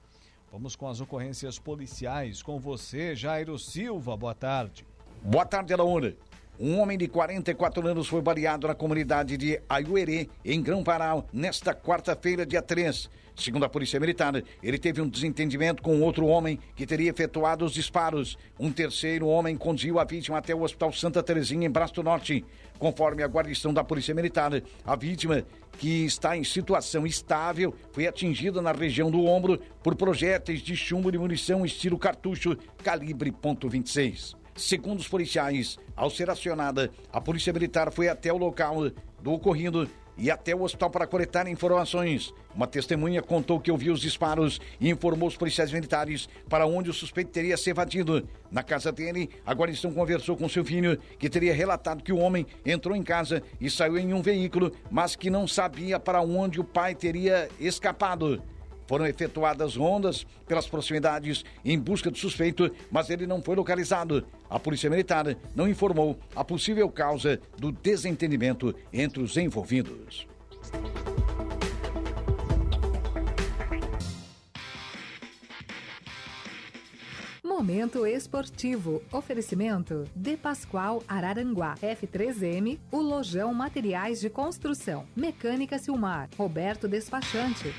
Vamos com as ocorrências policiais. Com você, Jairo Silva. Boa tarde. Boa tarde, Alaúna. Um homem de 44 anos foi baleado na comunidade de Ayuerê, em Grão-Pará, nesta quarta-feira, dia 3. Segundo a Polícia Militar, ele teve um desentendimento com outro homem que teria efetuado os disparos. Um terceiro homem conduziu a vítima até o Hospital Santa Terezinha, em Braço Norte. Conforme a guarnição da Polícia Militar, a vítima, que está em situação estável, foi atingida na região do ombro por projéteis de chumbo de munição estilo cartucho calibre .26. Segundo os policiais, ao ser acionada, a Polícia Militar foi até o local do ocorrido e até o hospital para coletar informações. Uma testemunha contou que ouviu os disparos e informou os policiais militares para onde o suspeito teria se evadido. Na casa dele, a guarnição conversou com seu filho, que teria relatado que o homem entrou em casa e saiu em um veículo, mas que não sabia para onde o pai teria escapado. Foram efetuadas rondas pelas proximidades em busca do suspeito, mas ele não foi localizado. A Polícia Militar não informou a possível causa do desentendimento entre os envolvidos. Momento esportivo. Oferecimento De Pascoal Araranguá. F3M, o Lojão Materiais de Construção. Mecânica Silmar. Roberto Despachante.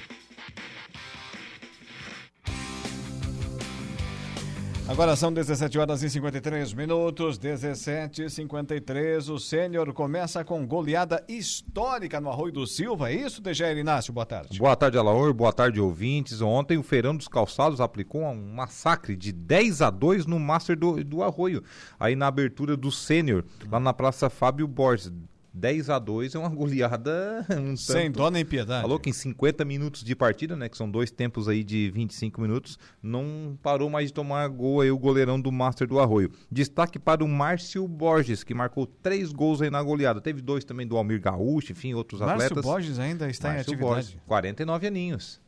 Agora são 17 horas e 53 minutos, 17 e 53 O Sênior começa com goleada histórica no Arroio do Silva. É isso, Dejair Inácio? Boa tarde. Boa tarde, Alaor. Boa tarde, ouvintes. Ontem o Feirão dos Calçados aplicou um massacre de 10 a 2 no Master do, do Arroio, aí na abertura do Sênior, lá na Praça Fábio Borges. 10 a 2 é uma goleada um Sem tanto... dó nem piedade. Falou que em 50 minutos de partida, né, que são dois tempos aí de 25 minutos, não parou mais de tomar gol aí o goleirão do Master do Arroio. Destaque para o Márcio Borges, que marcou três gols aí na goleada. Teve dois também do Almir Gaúcho, enfim, outros Márcio atletas. Borges ainda está Márcio em atividade. Borges, 49 aninhos.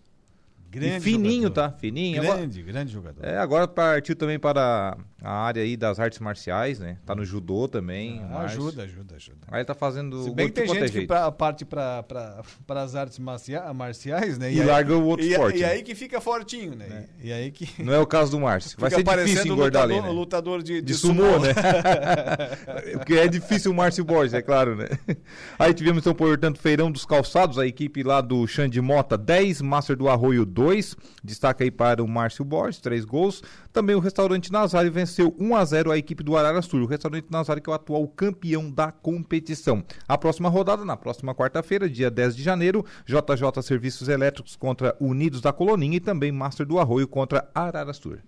Grande e fininho, jogador. tá? Fininho. Agora- Grande, grande jogador. É, agora partiu também para a área aí das artes marciais, né? Tá no judô também. Ah, ajuda, ajuda, ajuda. Aí ele tá fazendo Se bem que de tem qualquer gente que pra, parte para as artes marcia- marciais, né? E larga o outro e, esporte, E né? aí que fica fortinho, né? E, e aí que. Não é o caso do Márcio. Vai ser difícil engordar lutador, ali, né? lutador de, De sumô, né? Porque é difícil o Márcio Borges, é claro, né? Aí tivemos então, portanto, Feirão dos Calçados, a equipe lá do Xande Mota 10, Master do Arroio 2. Destaca aí para o Márcio Borges, 3 gols. Também o restaurante Nazário venceu 1 a 0 a equipe do Arara Sul. O restaurante Nazário que é o atual campeão da competição. A próxima rodada, na próxima quarta-feira, dia 10 de janeiro, JJ Serviços Elétricos contra Unidos da Coloninha e também Master do Arroio contra Ararastur.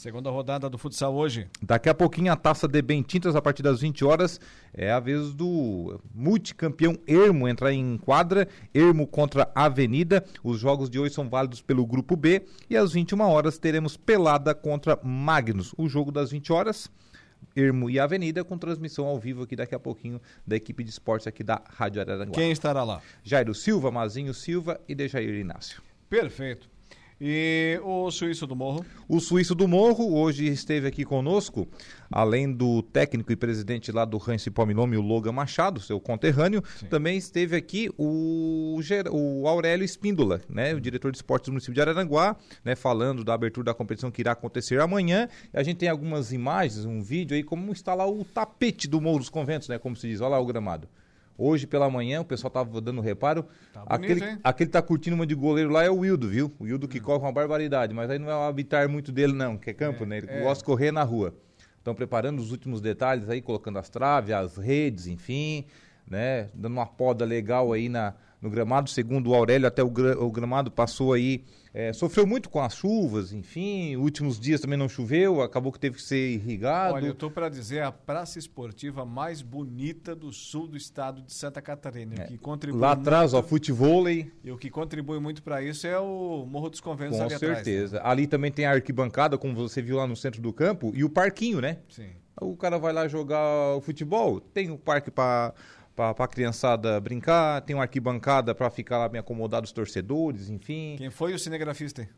Segunda rodada do futsal hoje. Daqui a pouquinho a taça de Bentintas, a partir das 20 horas, é a vez do multicampeão Ermo entrar em quadra. Ermo contra Avenida. Os jogos de hoje são válidos pelo grupo B. E às 21 horas teremos Pelada contra Magnus. O jogo das 20 horas. Ermo e Avenida, com transmissão ao vivo aqui daqui a pouquinho da equipe de esportes aqui da Rádio Araranguá. Quem estará lá? Jairo Silva, Mazinho Silva e Dejair Inácio. Perfeito. E o Suíço do Morro? O Suíço do Morro hoje esteve aqui conosco, além do técnico e presidente lá do Rancho Palmilome, o Logan Machado, seu conterrâneo, também esteve aqui o, o Aurélio Espíndola, né, o diretor de esportes do município de Araranguá, né, falando da abertura da competição que irá acontecer amanhã. A gente tem algumas imagens, um vídeo aí, como está lá o tapete do Morro dos Conventos, né, como se diz, olha lá o gramado. Hoje pela manhã, o pessoal estava dando reparo. Tá bonito, aquele, hein? aquele que tá curtindo uma de goleiro lá é o Wildo, viu? O Wildo que corre uma barbaridade, mas aí não é o habitar muito dele, não, que é campo, né? Ele é. gosta de correr na rua. Estão preparando os últimos detalhes aí, colocando as traves, as redes, enfim, né? Dando uma poda legal aí na, no gramado. Segundo o Aurélio, até o, gra- o gramado passou aí. É, sofreu muito com as chuvas, enfim. Últimos dias também não choveu, acabou que teve que ser irrigado. Olha, eu tô para dizer a praça esportiva mais bonita do sul do estado de Santa Catarina. o que contribui É, Lá atrás, ó, muito, futevôlei. E o que contribui muito para isso é o Morro dos Conventos Com ali atrás. né? certeza. Ali também tem a arquibancada, como você viu lá no centro do campo, e o parquinho, né? Sim. O cara vai lá jogar o futebol, tem o parque para para criançada brincar, tem uma arquibancada para ficar lá bem acomodado os torcedores, enfim. Quem foi o cinegrafista?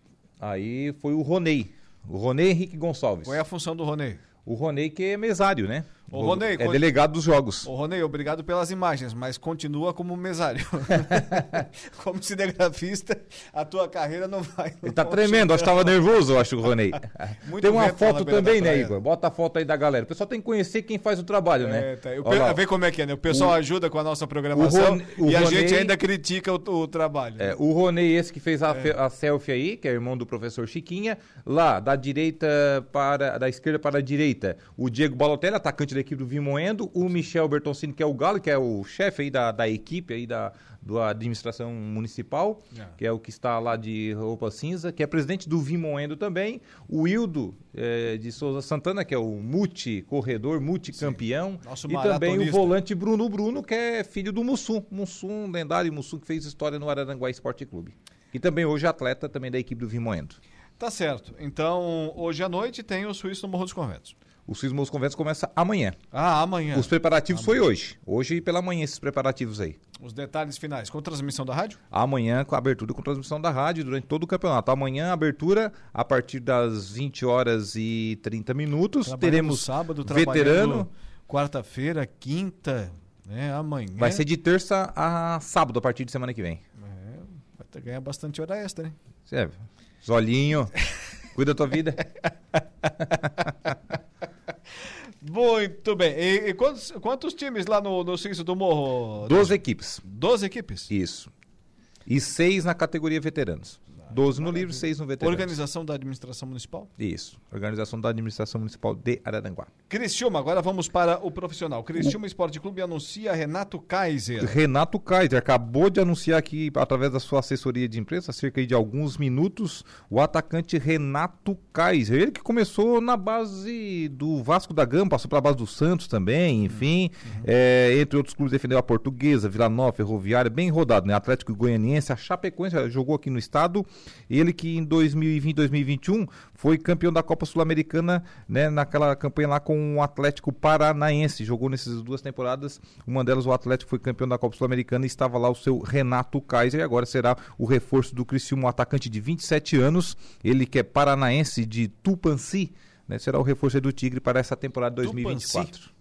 Aí foi o Ronei, o Ronei Henrique Gonçalves. Qual é a função do Ronei? O Ronei que é mesário, né? Ô, Ronei, é delegado dos jogos. Ô, Ronei, obrigado pelas imagens, mas continua como mesário. como cinegrafista, a tua carreira não vai. Ele tá tremendo, acho que tava nervoso, eu acho, o Ronei. Muito tem uma foto também, né, praia. Bota a foto aí da galera. O pessoal tem que conhecer quem faz o trabalho, né? É, tá. O Olha pe- Vê como é que é, né? O pessoal O- ajuda com a nossa programação e a Ronei- gente ainda critica o, o trabalho. É, o Ronei, esse que fez a, fe- a selfie aí, que é irmão do professor Chiquinha, lá, da direita para. da esquerda para a direita, o Diego Balotelli, atacante da equipe do Vimoendo, o Michel Bertoncini, que é o Galo, que é o chefe aí da, da equipe aí da, da administração municipal, É. que é o que está lá de roupa cinza, que é presidente do Vimoendo também, o Hildo eh, de Souza Santana, que é o multi-corredor, multicampeão, e também o volante Bruno Bruno, que é filho do Mussum, Mussum, lendário Mussum, que fez história no Araranguá Esporte Clube. E também hoje é atleta também da equipe do Vimoendo. Tá certo. Então, hoje à noite tem o Suíço no Morro dos Conventos. O Meus Conventos começa amanhã. Ah, amanhã. Os preparativos foi hoje. Hoje pela manhã esses preparativos aí. Os detalhes finais. Com transmissão da rádio? Amanhã com a abertura com transmissão da rádio durante todo o campeonato. Amanhã abertura a partir das 20 horas e 30 minutos. Teremos sábado, veterano. Quarta-feira, quinta, né? Amanhã. Vai ser de terça a sábado a partir de semana que vem. É, vai ganhar bastante hora extra, hein? É, Zolinho, cuida da tua vida. Muito bem. E, e quantos, quantos times lá no, no Suíço do Morro? 12 equipes. 12 equipes? Isso. E seis na categoria veteranos. 12 no livro, 6 no veterano. Organização da Administração Municipal? Isso. Organização da Administração Municipal de Araranguá. Criciúma, agora vamos para o profissional. Criciúma Esporte Clube anuncia Renato Kaiser. Renato Kaiser acabou de anunciar aqui, através da sua assessoria de imprensa, cerca de alguns minutos, o atacante Renato Kaiser. Ele que começou na base do Vasco da Gama, passou para a base do Santos também, enfim. Uhum. É, entre outros clubes, defendeu a Portuguesa, Vila Nova, Ferroviária, bem rodado, né? Atlético Goianiense, a Chapecoense jogou aqui no estado. Ele que em 2020, 2021 foi campeão da Copa Sul-Americana, né, naquela campanha lá com o Atlético Paranaense. Jogou nessas duas temporadas. Uma delas o Atlético foi campeão da Copa Sul-Americana e estava lá o seu Renato Kaiser. E agora será o reforço do Criciúma, um atacante de 27 anos. Ele que é paranaense de Tupanci, né, será o reforço do Tigre para essa temporada 2024. Tupanci.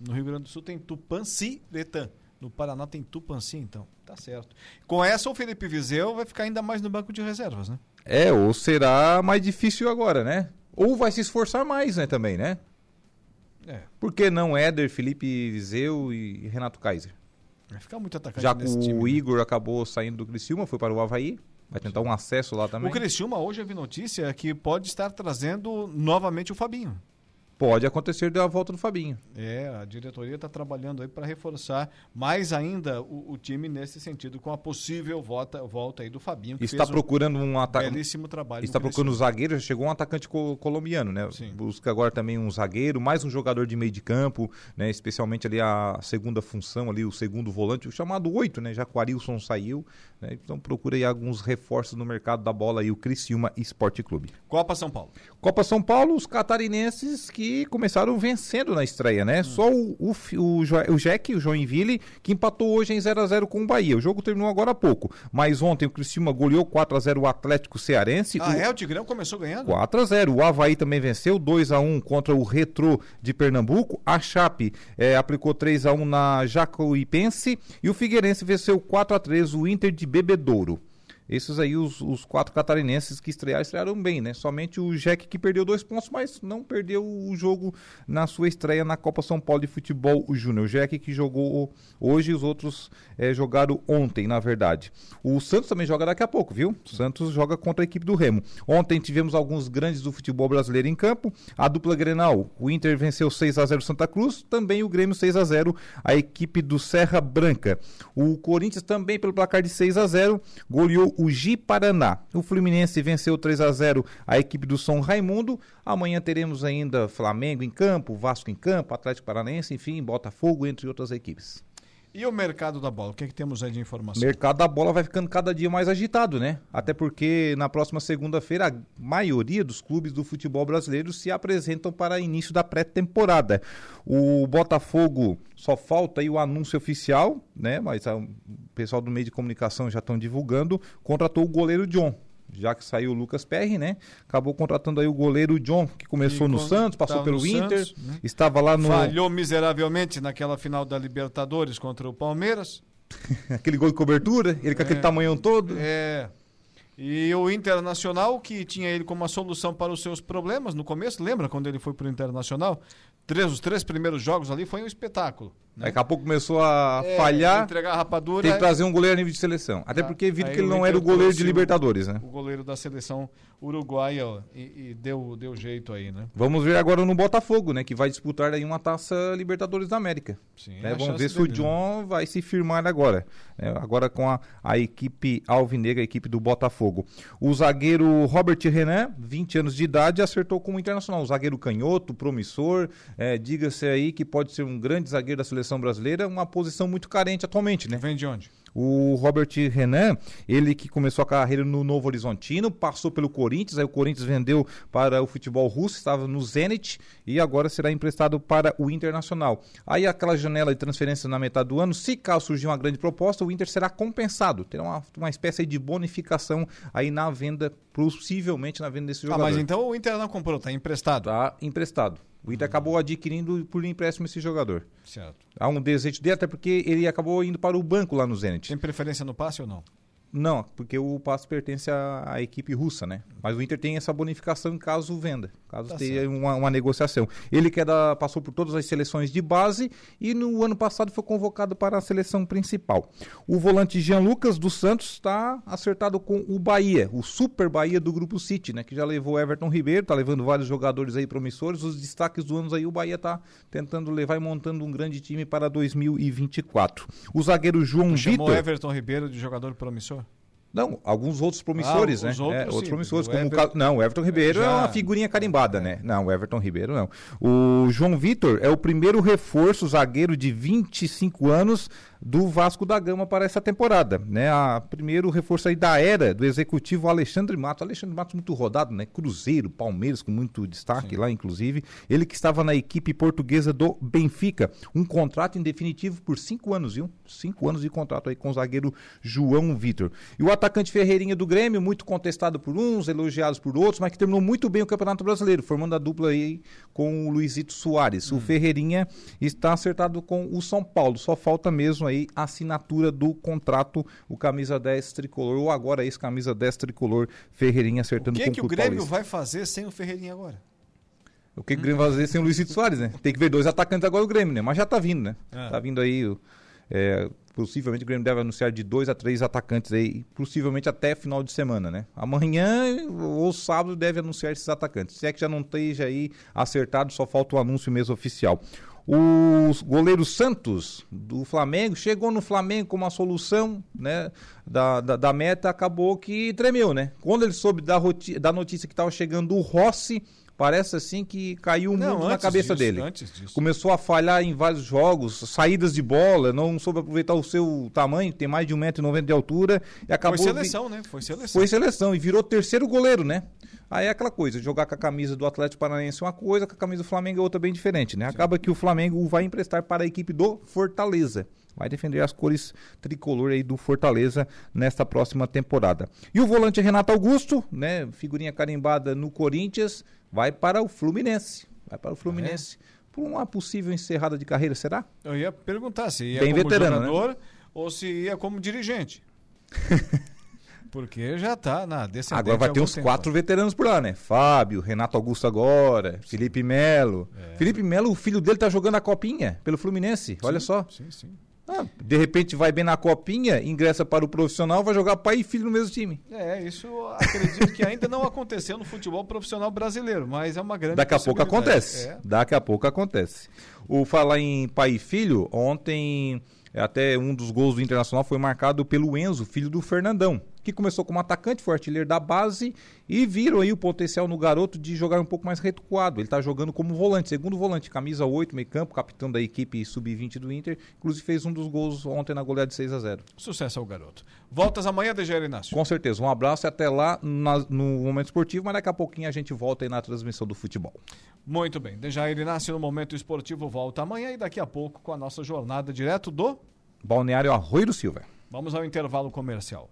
No Rio Grande do Sul tem Tupanci, Letan. No Paraná tem Tupanci, então. Tá certo. Com essa, o Felipe Vizeu vai ficar ainda mais no banco de reservas, né? É, ou será mais difícil agora, né? Ou vai se esforçar mais, né, também, né? É. Por que não Éder, Felipe Vizeu e Renato Kaiser? Vai ficar muito atacante Já nesse o time, né? Igor acabou saindo do Criciúma, foi para o Havaí. Vai tentar um acesso lá também. O Criciúma hoje eu vi notícia que pode estar trazendo novamente o Fabinho. Pode acontecer da volta do Fabinho. É, a diretoria está trabalhando aí para reforçar mais ainda o, o, time nesse sentido, com a possível volta, volta aí do Fabinho. Está procurando um, um atacante. Belíssimo trabalho. Está procurando um zagueiro, já chegou um atacante co colombiano, né? Sim. Busca agora também um zagueiro, mais um jogador de meio de campo, né? Especialmente ali a segunda função, ali, o segundo volante, o chamado oito, né? Já que o Arilson saiu. Né? Então procura aí alguns reforços no mercado da bola aí, o Criciúma Esporte Clube. Copa São Paulo. Copa São Paulo, os catarinenses que começaram vencendo na estreia, né? Hum. Só o, o, o, o Jack, o Joinville, que empatou hoje em 0 a 0 com o Bahia. O jogo terminou agora há pouco. Mas ontem o Criciúma goleou 4 a 0 o Atlético Cearense. Ah, o... é? O Tigrão começou ganhando? 4 a 0 O Havaí também venceu 2 a 1 contra o Retrô de Pernambuco. A Chape é, aplicou 3 a 1 na Jacuipense. E o Figueirense venceu 4 a 3 o Inter de Bebedouro. Esses aí, os, os, quatro catarinenses que estrearam, estrearam bem, né? Somente o Jack que perdeu dois pontos, mas não perdeu o jogo na sua estreia na Copa São Paulo de Futebol Júnior. O Jack que jogou hoje, os outros é, jogaram ontem, na verdade. O Santos também joga daqui a pouco, viu? O Santos joga contra a equipe do Remo. Ontem tivemos alguns grandes do futebol brasileiro em campo. A dupla Grenal, o Inter venceu 6 a 0 Santa Cruz, também o Grêmio 6 a 0 a equipe do Serra Branca. O Corinthians também pelo placar de 6 a 0 goleou o Ji-Paraná. O Fluminense venceu 3 a 0 a equipe do São Raimundo. Amanhã teremos ainda Flamengo em campo, Vasco em campo, Atlético Paranaense, enfim, Botafogo, entre outras equipes. E o mercado da bola? O que, é que temos aí de informação? O mercado da bola vai ficando cada dia mais agitado, né? Até porque na próxima segunda-feira a maioria dos clubes do futebol brasileiro se apresentam para início da pré-temporada. O Botafogo só falta aí o anúncio oficial, né? Mas o pessoal do meio de comunicação já estão divulgando. Contratou o goleiro John já que saiu o Lucas Perry, né? Acabou contratando aí o goleiro John, que começou no Santos, passou pelo Inter, Santos, né? estava lá no. Falhou miseravelmente naquela final da Libertadores contra o Palmeiras. aquele gol de cobertura, ele com é, aquele tamanhão todo. É. E o Internacional, que tinha ele como uma solução para os seus problemas no começo, lembra quando ele foi para o Internacional? Três, os três primeiros jogos ali foi um espetáculo. Né? Daqui a pouco começou a é, falhar. Entregar a rapadura. Tem que trazer um goleiro a nível de seleção. Até ah, porque viram que ele não era o goleiro de Libertadores, né? O goleiro da seleção uruguaia ó, e, e, deu, deu jeito aí, né? Vamos ver agora no Botafogo, né? Que vai disputar aí uma taça Libertadores da América. Sim, né? Vamos ver se o John vai se firmar agora. Né? Agora com a, a equipe alvinegra, a equipe do Botafogo. O zagueiro Robert Renan, 20 anos de idade, acertou com o Internacional. O zagueiro canhoto, promissor. É, Diga-se aí que pode ser um grande zagueiro da seleção brasileira, uma posição muito carente atualmente, né? Vem de onde? O Robert Renan, ele que começou a carreira no Novo Horizontino, passou pelo Corinthians, aí o Corinthians vendeu para o futebol russo, estava no Zenit e agora será emprestado para o Internacional. Aí aquela janela de transferência na metade do ano, se caso surgir uma grande proposta, o Inter será compensado, terá uma, uma espécie de bonificação aí na venda, possivelmente na venda desse jogador. Ah, mas então o Inter não comprou, está emprestado. Está emprestado. O Inter acabou adquirindo por empréstimo esse jogador. Certo. Há um desejo dele, até porque ele acabou indo para o banco lá no Zenit. Tem preferência no passe ou não? Não, porque o passe pertence à, à, equipe russa, né? Mas o Inter tem essa bonificação em caso venda, caso tá tenha uma, uma, negociação. Ele que é da, passou por todas as seleções de base e no ano passado foi convocado para a seleção principal. O volante Jean Lucas dos Santos está acertado com o Bahia, o Super Bahia do Grupo City, né? Que já levou Everton Ribeiro, está levando vários jogadores aí promissores. Os destaques do ano aí o Bahia está tentando levar e montando um grande time para 2024. O zagueiro João Chamou Vitor. Everton Ribeiro de jogador promissor? Não, alguns outros promissores, ah, né? Outros, é, outros promissores, O como Everton... o Não, o Everton Ribeiro Já... é uma figurinha carimbada, é. né? Não, o Everton Ribeiro não. O João Vitor é o primeiro reforço zagueiro de 25 anos do Vasco da Gama para essa temporada, né? A primeiro reforço aí da era do executivo Alexandre Matos. Alexandre Matos muito rodado, né? Cruzeiro, Palmeiras com muito destaque Sim. lá, inclusive. Ele que estava na equipe portuguesa do Benfica. Um contrato em definitivo por cinco anos, viu? Cinco anos de contrato aí com o zagueiro João Vitor. E o atacante Ferreirinha do Grêmio, muito contestado por uns, elogiados por outros, mas que terminou muito bem o Campeonato Brasileiro, formando a dupla aí com o Luizito Soares. Hum. O Ferreirinha está acertado com o São Paulo. Só falta mesmo aí assinatura do contrato, o camisa 10 tricolor, ou agora esse camisa 10 tricolor Ferreirinha acertando o que com que o Grêmio Paulista. vai fazer sem o Ferreirinha agora? O que, que o Grêmio vai fazer sem o Luizito Soares, né? Tem que ver dois atacantes agora o Grêmio, né? Mas já tá vindo, né? É. Tá vindo aí. É, possivelmente o Grêmio deve anunciar de dois a três atacantes aí, possivelmente até final de semana, né? Amanhã ou sábado deve anunciar esses atacantes. Se é que já não esteja aí acertado, só falta o anúncio mesmo oficial. O goleiro Santos, do Flamengo, chegou no Flamengo com uma solução né, da, da, da meta, acabou que tremeu, né? Quando ele soube da, da notícia que estava chegando o Rossi, parece assim que caiu não, na cabeça disso, dele. Começou a falhar em vários jogos, saídas de bola, não soube aproveitar o seu tamanho, tem mais de 1,90m de altura. E acabou Foi seleção, vi... né? Foi seleção. Foi seleção e virou terceiro goleiro, né? Aí é aquela coisa, jogar com a camisa do Atlético Paranaense é uma coisa, com a camisa do Flamengo é outra bem diferente, né? Acaba que o Flamengo vai emprestar para a equipe do Fortaleza. Vai defender as cores tricolor aí do Fortaleza nesta próxima temporada. E o volante Renato Augusto, né? Figurinha carimbada no Corinthians, vai para o Fluminense. Vai para o Fluminense. Ah, é? Por uma possível encerrada de carreira, será? Eu ia perguntar se ia Bem como veterano, jogador né? ou se ia como dirigente. Porque já tá na descendente Agora vai ter uns tempo. quatro veteranos por lá, né? Fábio, Renato Augusto agora, Felipe Melo. É. Felipe Melo, o filho dele tá jogando a copinha pelo Fluminense, sim, olha só. Sim, sim. Ah, de repente vai bem na copinha, ingressa para o profissional, vai jogar pai e filho no mesmo time. É, isso acredito que ainda não aconteceu no futebol profissional brasileiro, mas é uma grande Daqui a pouco acontece. É. Daqui a pouco acontece. O falar em pai e filho, ontem até um dos gols do Internacional foi marcado pelo Enzo, filho do Fernandão que começou como atacante, foi artilheiro da base e viram aí o potencial no garoto de jogar um pouco mais recuado. Ele está jogando como volante, segundo volante, camisa 8, meio campo, capitão da equipe sub-20 do Inter. Inclusive fez um dos gols ontem na goleada de 6 a 0 Sucesso ao garoto. Voltas amanhã, DG Inácio? Com certeza. Um abraço e até lá na, no Momento Esportivo, mas daqui a pouquinho a gente volta aí na transmissão do futebol. Muito bem. Dejair Inácio no Momento Esportivo volta amanhã e daqui a pouco com a nossa jornada direto do... Balneário Arroio do Silva. Vamos ao intervalo comercial.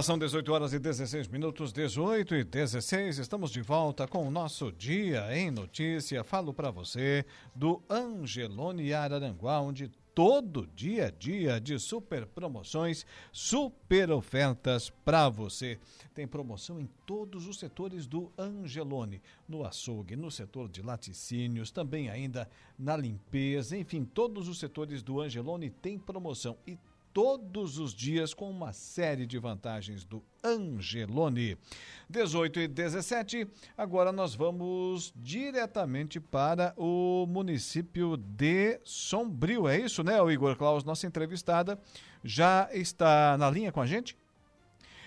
Agora são 18 horas e 16 minutos, 18 e 16. Estamos de volta com o nosso Dia em Notícia. Falo para você do Angelone Araranguá, onde todo dia a dia de super promoções, super ofertas para você. Tem promoção em todos os setores do Angelone, no açougue, no setor de laticínios, também ainda na limpeza, enfim, todos os setores do Angelone tem promoção e todos os dias com uma série de vantagens do Angelone. 18 e 17, agora nós vamos diretamente para o município de Sombrio. É isso, né, o Igor Klaus? Nossa entrevistada já está na linha com a gente?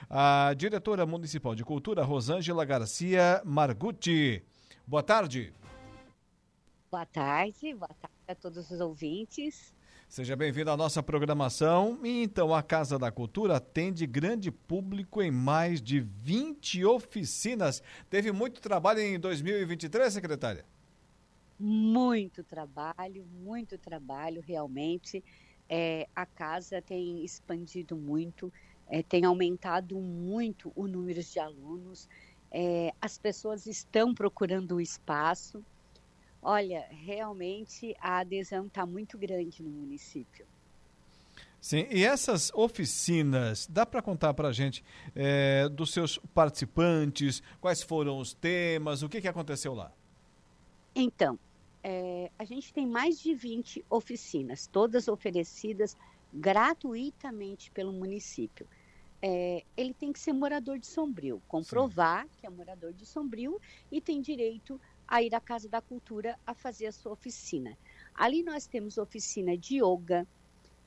A diretora municipal de cultura, Rosângela Garcia Margutti. Boa tarde. Boa tarde, boa tarde a todos os ouvintes. Seja bem-vindo à nossa programação. Então, a Casa da Cultura atende grande público em mais de 20 oficinas. Teve muito trabalho em 2023, secretária? Muito trabalho, muito trabalho, realmente. É, a casa tem expandido muito, é, tem aumentado muito o número de alunos, é, as pessoas estão procurando o espaço. Olha, realmente a adesão está muito grande no município. Sim, e essas oficinas, dá para contar para a gente é, dos seus participantes, quais foram os temas, o que, que aconteceu lá? Então, é, a gente tem mais de 20 oficinas, todas oferecidas gratuitamente pelo município. É, ele tem que ser morador de Sombrio, comprovar Sim. que é morador de Sombrio e tem direito a ir à Casa da Cultura a fazer a sua oficina. Ali nós temos oficina de yoga,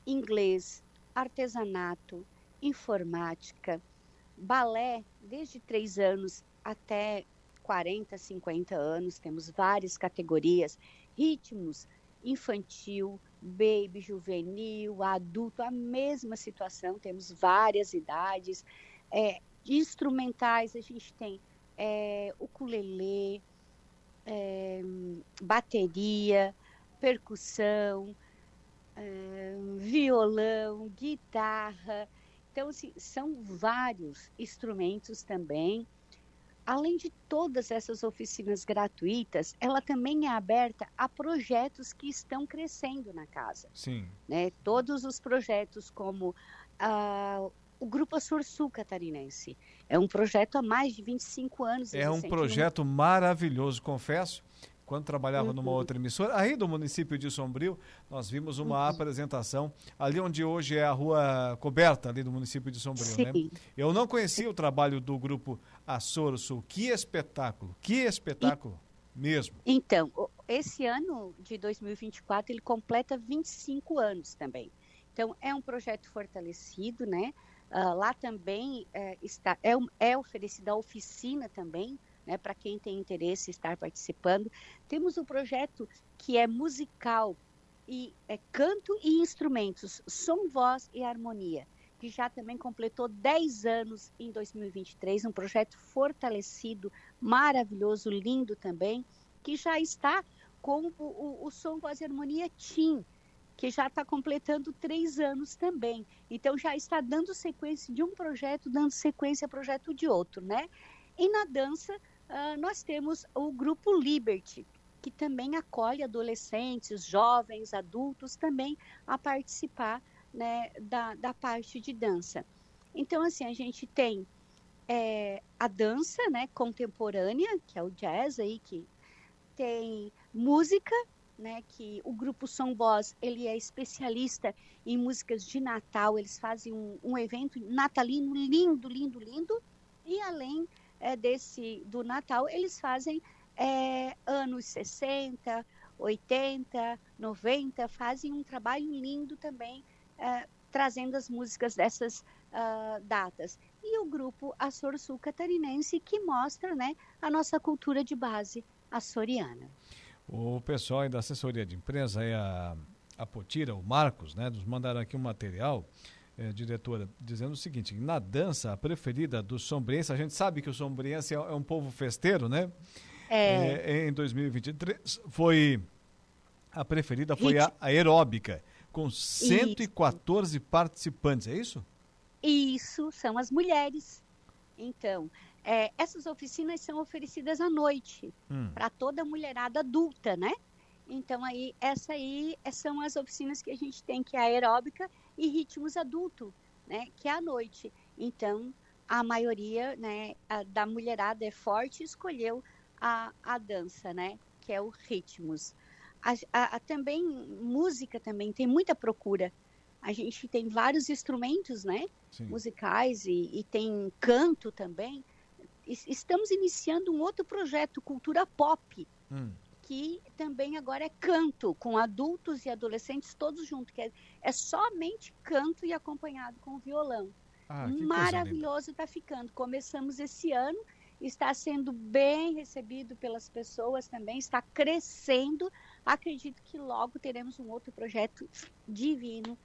inglês, artesanato, informática, balé, desde três anos até 40, 50 anos, temos várias categorias, ritmos, infantil, baby, juvenil, adulto, a mesma situação, temos várias idades. É, instrumentais, a gente tem é, ukulele, é, bateria, percussão, é, violão, guitarra. Então, assim, são vários instrumentos também. Além de todas essas oficinas gratuitas, ela também é aberta a projetos que estão crescendo na casa. Sim. Né? Todos os projetos, como uh, o Grupo Açor Sul Catarinense. É um projeto há mais de 25 anos. É um projeto no... maravilhoso, confesso. Quando trabalhava uhum. numa outra emissora, aí do município de Sombrio, nós vimos uma uhum. apresentação ali onde hoje é a rua coberta ali do município de Sombrio, né? Sim. né? Eu não conhecia o trabalho do grupo Açor Sul. Que espetáculo, que espetáculo e... mesmo. Então, esse ano de 2024 ele completa 25 anos também. Então, é um projeto fortalecido, né? Uh, lá também é, está, é, é oferecida a oficina também, né, para quem tem interesse em estar participando. Temos um projeto que é musical e é canto e instrumentos, som, voz e harmonia, que já também completou 10 anos em 2023, um projeto fortalecido, maravilhoso, lindo também, que já está com o, o, o som, voz e harmonia TIM, que já está completando três anos também. Então já está dando sequência de um projeto, dando sequência a projeto de outro, né? E na dança uh, nós temos o grupo Liberty, que também acolhe adolescentes, jovens, adultos também a participar né, da, da parte de dança. Então assim a gente tem é, a dança, né, contemporânea, que é o jazz aí que tem música né, que o grupo Som Voz ele é especialista em músicas de Natal. Eles fazem um, um evento natalino lindo, lindo, lindo. E além é, desse do Natal, eles fazem é, anos 60, 80, 90, fazem um trabalho lindo também, é, trazendo as músicas dessas uh, datas. E o grupo Açor Sul Catarinense, que mostra né, a nossa cultura de base açoriana. O pessoal aí da assessoria de imprensa, aí a, a Potira, o Marcos, né, nos mandaram aqui um material, é, diretora, dizendo o seguinte: na dança, a preferida do sombriense, a gente sabe que o sombriense é, é um povo festeiro, né? É. é em 2023 foi. A preferida foi a, a aeróbica, com 114 isso. participantes, é isso? Isso, são as mulheres. Então, é, essas oficinas são oferecidas à noite hum. para toda mulherada adulta, né? Então aí essa aí são as oficinas que a gente tem que é aeróbica e ritmos adulto, né? Que é à noite. Então a maioria, né, a, da mulherada é forte e escolheu a, a dança, né? Que é o ritmos. A, a, também música também tem muita procura. A gente tem vários instrumentos, né? Sim. Musicais e, e tem canto também. Es- Estamos iniciando um outro projeto, Cultura Pop, Hum. que também agora é canto, com adultos e adolescentes todos juntos, que é, é somente canto e acompanhado com violão. Ah. Maravilhoso está ficando. Começamos esse ano, está sendo bem recebido pelas pessoas também, está crescendo. Acredito que logo teremos um outro projeto divino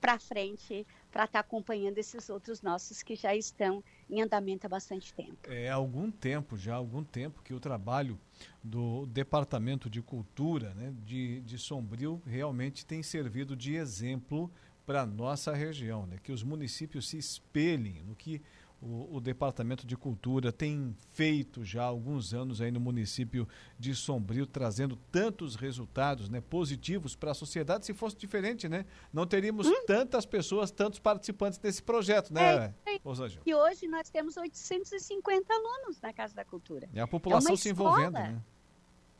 para frente, para estar acompanhando esses outros nossos que já estão em andamento há bastante tempo. É algum tempo já, algum tempo que o trabalho do Departamento de Cultura né, de, de Sombrio realmente tem servido de exemplo para a nossa região, né, que os municípios se espelhem no que o, o Departamento de Cultura tem feito já há alguns anos aí no município de Sombrio, trazendo tantos resultados né, positivos para a sociedade. Se fosse diferente, né, não teríamos tantas pessoas, tantos participantes desse projeto, né, É, Rosângela? E hoje nós temos 850 alunos na Casa da Cultura. É a população uma se envolvendo, né?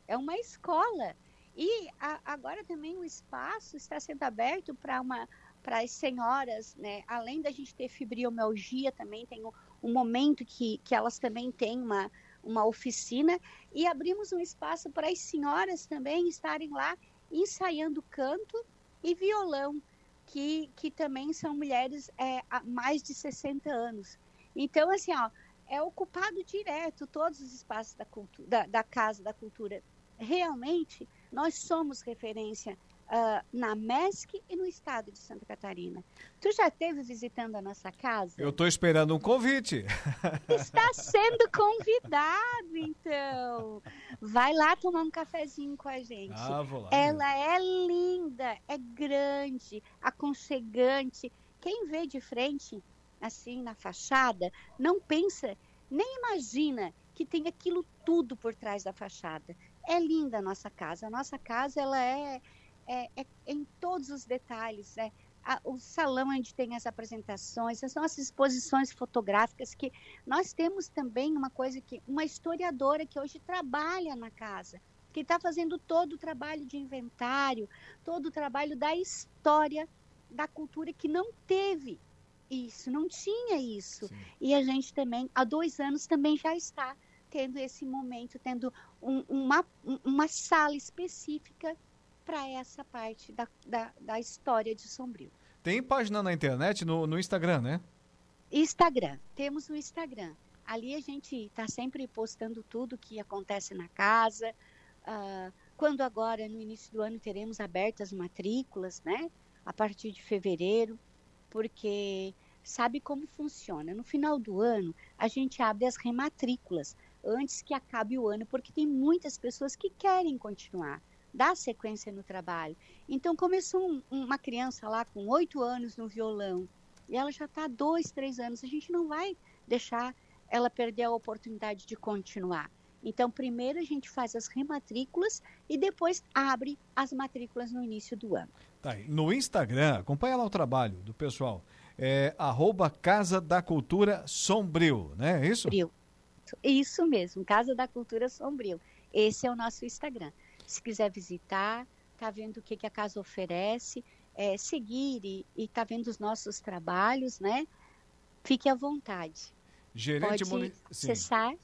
é uma escola. E a- agora também o espaço está sendo aberto para uma para as senhoras, né? Além da gente ter fibromialgia, também tem um, um momento que, que elas também têm uma, uma oficina e abrimos um espaço para as senhoras também estarem lá ensaiando canto e violão, que, que também são mulheres é, há mais de 60 anos. Então, assim, ó, é ocupado direto todos os espaços da, cultu da, da Casa da Cultura. Realmente, nós somos referência ah, na MESC e no estado de Santa Catarina. Tu já esteve visitando a nossa casa? Eu estou esperando um convite. Está sendo convidado, então. Vai lá tomar um cafezinho com a gente. Ah, vou lá. Ela é linda, é grande, aconchegante. Quem vê de frente, assim, na fachada, não pensa, nem imagina que tem aquilo tudo por trás da fachada. É linda a nossa casa. A nossa casa, ela é, é, é em todos os detalhes, né? O salão onde tem as apresentações, as nossas exposições fotográficas, que nós temos também uma coisa que, uma historiadora que hoje trabalha na casa, que está fazendo todo o trabalho de inventário, todo o trabalho da história da cultura que não teve isso, não tinha isso. Sim. E a gente também, há dois anos, também já está tendo esse momento, tendo um- uma, um- uma sala específica para essa parte da, da, da história de Sombrio. Tem página na internet, no, no Instagram, né? Instagram, temos o Instagram. Ali a gente está sempre postando tudo que acontece na casa. Ah, quando agora, no início do ano, teremos abertas matrículas, né? A partir de fevereiro, porque sabe como funciona? No final do ano, a gente abre as rematrículas antes que acabe o ano, porque tem muitas pessoas que querem continuar, dar sequência no trabalho. Então, começou um- uma criança lá com oito anos no violão, e ela já está há dois, três anos. A gente não vai deixar ela perder a oportunidade de continuar. Então, primeiro a gente faz as rematrículas e depois abre as matrículas no início do ano. Tá. No Instagram, acompanha lá o trabalho do pessoal. É arroba Casa da Cultura Sombrio, né? É isso? Sombrio. Isso mesmo, Casa da Cultura Sombrio. Esse é o nosso Instagram. Se quiser visitar, tá vendo o que, que a casa oferece, é, seguir e, e tá vendo os nossos trabalhos, né? Fique à vontade. Gerente Pode muni- Sim, acessar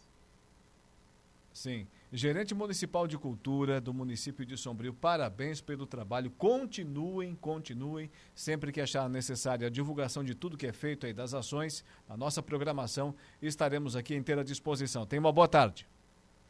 sim. Gerente Municipal de Cultura do município de Sombrio, parabéns pelo trabalho. Continuem, continuem. Sempre que achar necessária a divulgação de tudo que é feito aí, das ações, a nossa programação, estaremos aqui à inteira disposição. Tenha uma boa tarde.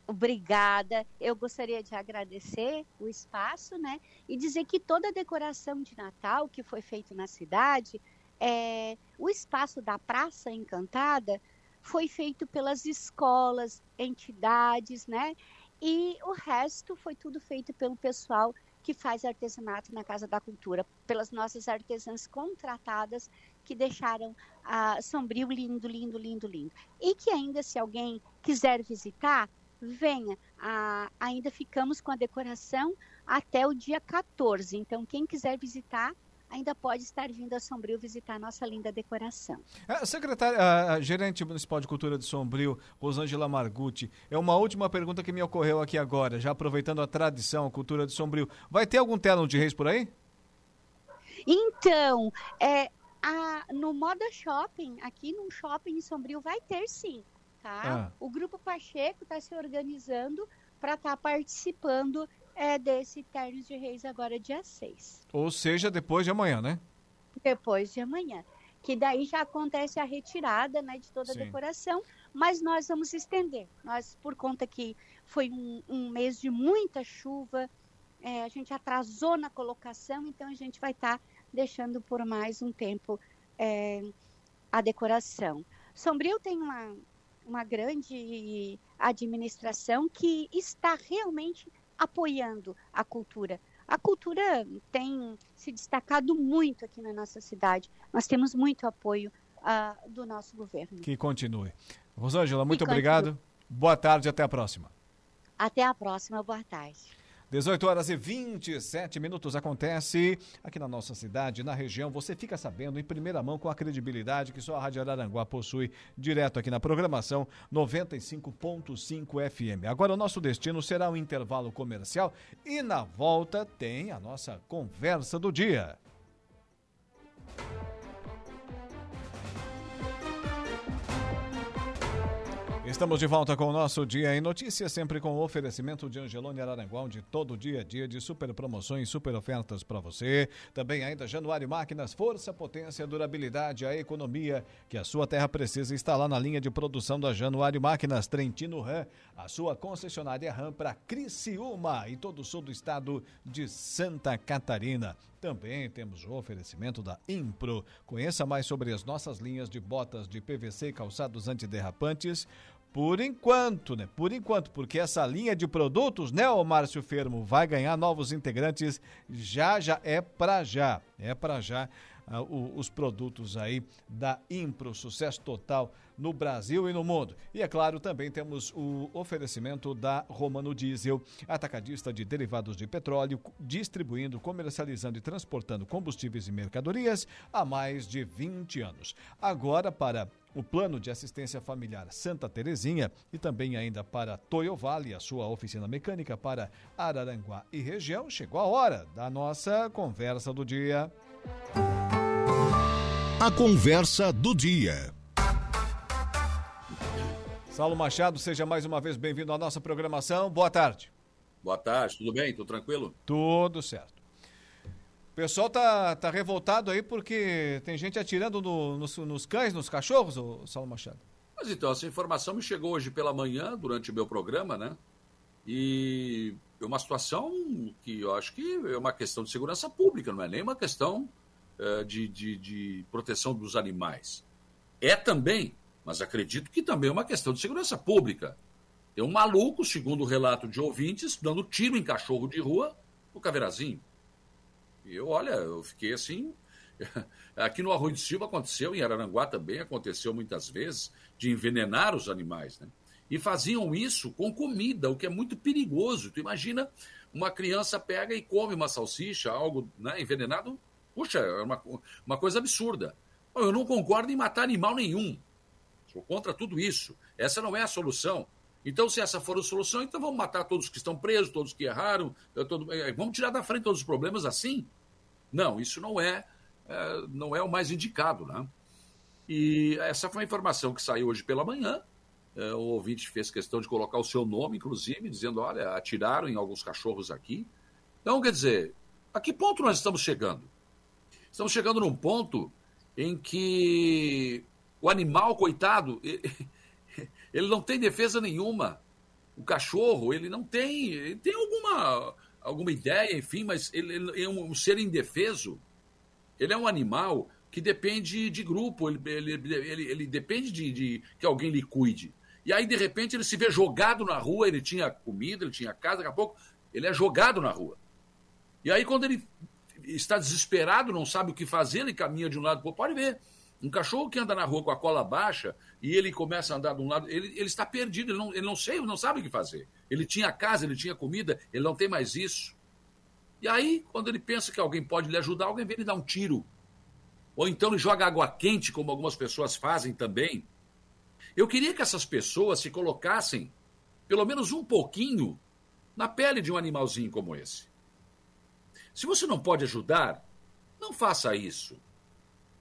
Obrigada. Eu gostaria de agradecer o espaço, né? E dizer que toda a decoração de Natal que foi feita na cidade, é, o espaço da Praça Encantada foi feito pelas escolas, entidades, né? E o resto foi tudo feito pelo pessoal que faz artesanato na Casa da Cultura, pelas nossas artesãs contratadas que deixaram a Sombrio lindo, lindo, lindo, lindo. E que ainda, se alguém quiser visitar, venha. Ah, ainda ficamos com a decoração até o dia 14. Então, quem quiser visitar, ainda pode estar vindo a Sombrio visitar a nossa linda decoração. A secretária, a, a gerente municipal de cultura de Sombrio, Rosângela Margutti, é uma última pergunta que me ocorreu aqui agora, já aproveitando a tradição, a cultura de Sombrio. Vai ter algum telão de reis por aí? Então, é, a, no Moda Shopping, aqui no shopping em Sombrio, vai ter sim, tá? Ah. O Grupo Pacheco está se organizando para estar participando é, desse Ternos de Reis agora dia 6, Ou seja, depois de amanhã, né? depois de amanhã. Que daí já acontece a retirada né, de toda Sim. a decoração, mas nós vamos estender. Nós, por conta que foi um, um mês de muita chuva, é, a gente atrasou na colocação, então a gente vai estar deixando por mais um tempo é, a decoração. Sombrio tem uma, uma grande administração que está realmente apoiando a cultura. A cultura tem se destacado muito aqui na nossa cidade. Nós temos muito apoio ah, do nosso governo. Que continue. Rosângela, muito Que obrigado. Boa tarde, até a próxima. Até a próxima, boa tarde. 18 horas e 27 minutos acontece aqui na nossa cidade, na região. Você fica sabendo em primeira mão com a credibilidade que só a Rádio Araranguá possui direto aqui na programação 95.5 FM. Agora o nosso destino será um intervalo comercial e na volta tem a nossa conversa do dia. Estamos de volta com o nosso Dia em Notícias, sempre com o oferecimento de Angelone Araranguá, onde todo dia é dia de super promoções, super ofertas para você. Também ainda Januário Máquinas, força, potência, durabilidade, a economia que a sua terra precisa está lá na linha de produção da Januário Máquinas, Trentino Ram, a sua concessionária Ram para Criciúma e todo o sul do estado de Santa Catarina. Também temos o oferecimento da Impro. Conheça mais sobre as nossas linhas de botas de PVC e calçados antiderrapantes. Por enquanto, né? Por enquanto, porque essa linha de produtos, né, ô Márcio Fermo, vai ganhar novos integrantes já, já, é pra já. É pra já ah, os produtos aí da Impro, sucesso total no Brasil e no mundo. E é claro, também temos o oferecimento da Romano Diesel, atacadista de derivados de petróleo, distribuindo, comercializando e transportando combustíveis e mercadorias há mais de 20 anos. Agora, para o plano de assistência familiar Santa Terezinha e também ainda para Toyo Vale, a sua oficina mecânica para Araranguá e região, chegou a hora da nossa conversa do dia. A conversa do dia. Saulo Machado, seja mais uma vez bem-vindo à nossa programação. Boa tarde. Boa tarde, tudo bem? Tudo tranquilo? Tudo certo. O pessoal tá, tá revoltado aí porque tem gente atirando no- nos, nos cães, nos cachorros, ô Saulo Machado. Mas então, essa informação me chegou hoje pela manhã, durante o meu programa, né? E é uma situação que eu acho que é uma questão de segurança pública, não é nem uma questão de, de, de proteção dos animais. É também, mas acredito que também é uma questão de segurança pública. Tem um maluco, segundo o relato de ouvintes, dando tiro em cachorro de rua no Caveirazinho. E eu, olha, eu fiquei assim. Aqui no Arroio de Silva aconteceu, em Araranguá também aconteceu muitas vezes, de envenenar os animais, né? E faziam isso com comida, o que é muito perigoso. Tu imagina, uma criança pega e come uma salsicha, algo né, envenenado. Puxa, é uma, uma coisa absurda. Eu não concordo em matar animal nenhum. Sou contra tudo isso. Essa não é a solução. Então, se essa for a solução, então vamos matar todos que estão presos, todos que erraram, eh, eh, vamos tirar da frente todos os problemas assim? Não, isso não é, eh, não é o mais indicado, né? E essa foi uma informação que saiu hoje pela manhã. Eh, o ouvinte fez questão de colocar o seu nome, inclusive, dizendo: olha, atiraram em alguns cachorros aqui. Então, quer dizer, a que ponto nós estamos chegando? Estamos chegando num ponto em que o animal, coitado, ele- não tem defesa nenhuma. O cachorro, ele não tem. Ele tem alguma, alguma ideia, enfim, mas ele, ele é um ser indefeso. Ele é um animal que depende de grupo, ele, ele, ele, ele depende de, de que alguém lhe cuide. E aí, de repente, ele se vê jogado na rua, ele tinha comida, ele tinha casa, daqui a pouco ele é jogado na rua. E aí, quando ele está desesperado, não sabe o que fazer, ele caminha de um lado para outro. Pode ver. Um cachorro que anda na rua com a cola baixa e ele começa a andar de um lado, ele, ele está perdido, ele não, ele não sei, não sabe o que fazer. Ele tinha casa, ele tinha comida, ele não tem mais isso. E aí, quando ele pensa que alguém pode lhe ajudar, alguém vem lhe dar um tiro. Ou então ele joga água quente, como algumas pessoas fazem também. Eu queria que essas pessoas se colocassem, pelo menos um pouquinho, na pele de um animalzinho como esse. Se você não pode ajudar, Não faça isso.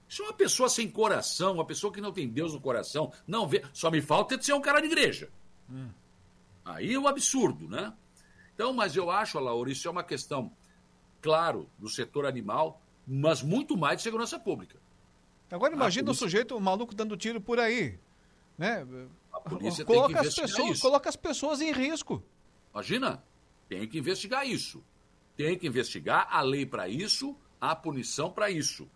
Isso é uma pessoa sem coração, uma pessoa que não tem Deus no coração, não vê. Só me falta ser um cara de igreja. Hum. Aí é um absurdo, né? Então, mas eu acho, Laura, isso é uma questão, claro, do setor animal, mas muito mais de segurança pública. Agora imagina polícia... o sujeito, o maluco dando tiro por aí, né? coloca as pessoas, isso. coloca as pessoas em risco. Imagina, tem que investigar isso. Tem que investigar a lei para isso, a punição para isso.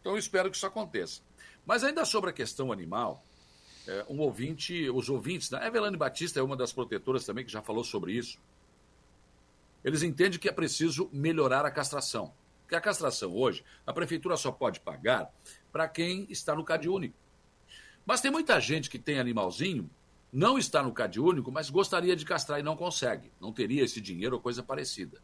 Então eu espero que isso aconteça. Mas ainda sobre a questão animal, é, um ouvinte, os ouvintes, né? a Evelane Batista é uma das protetoras também que já falou sobre isso. Eles entendem que é preciso melhorar a castração. Porque a castração hoje, a prefeitura só pode pagar para quem está no CAD único. Mas tem muita gente que tem animalzinho, não está no CAD único, mas gostaria de castrar e não consegue. Não teria esse dinheiro ou coisa parecida.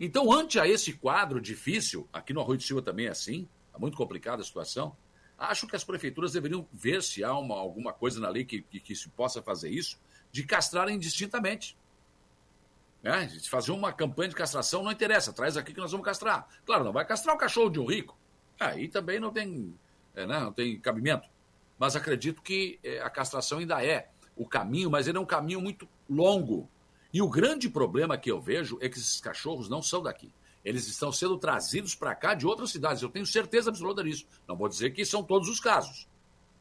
Então, ante a esse quadro difícil, aqui no Arroio de Silva também é assim, é muito complicada a situação, acho que as prefeituras deveriam ver se há uma, alguma coisa na lei que, que, que se possa fazer isso, de castrarem indistintamente. Né? Se fazer uma campanha de castração não interessa, traz aqui que nós vamos castrar. Claro, não vai castrar o cachorro de um rico. Aí também não tem, é, né? não tem cabimento. Mas acredito que é, a castração ainda é o caminho, mas ele é um caminho muito longo. E o grande problema que eu vejo é que esses cachorros não são daqui. Eles estão sendo trazidos para cá de outras cidades. Eu tenho certeza absoluta disso. Não vou dizer que são todos os casos.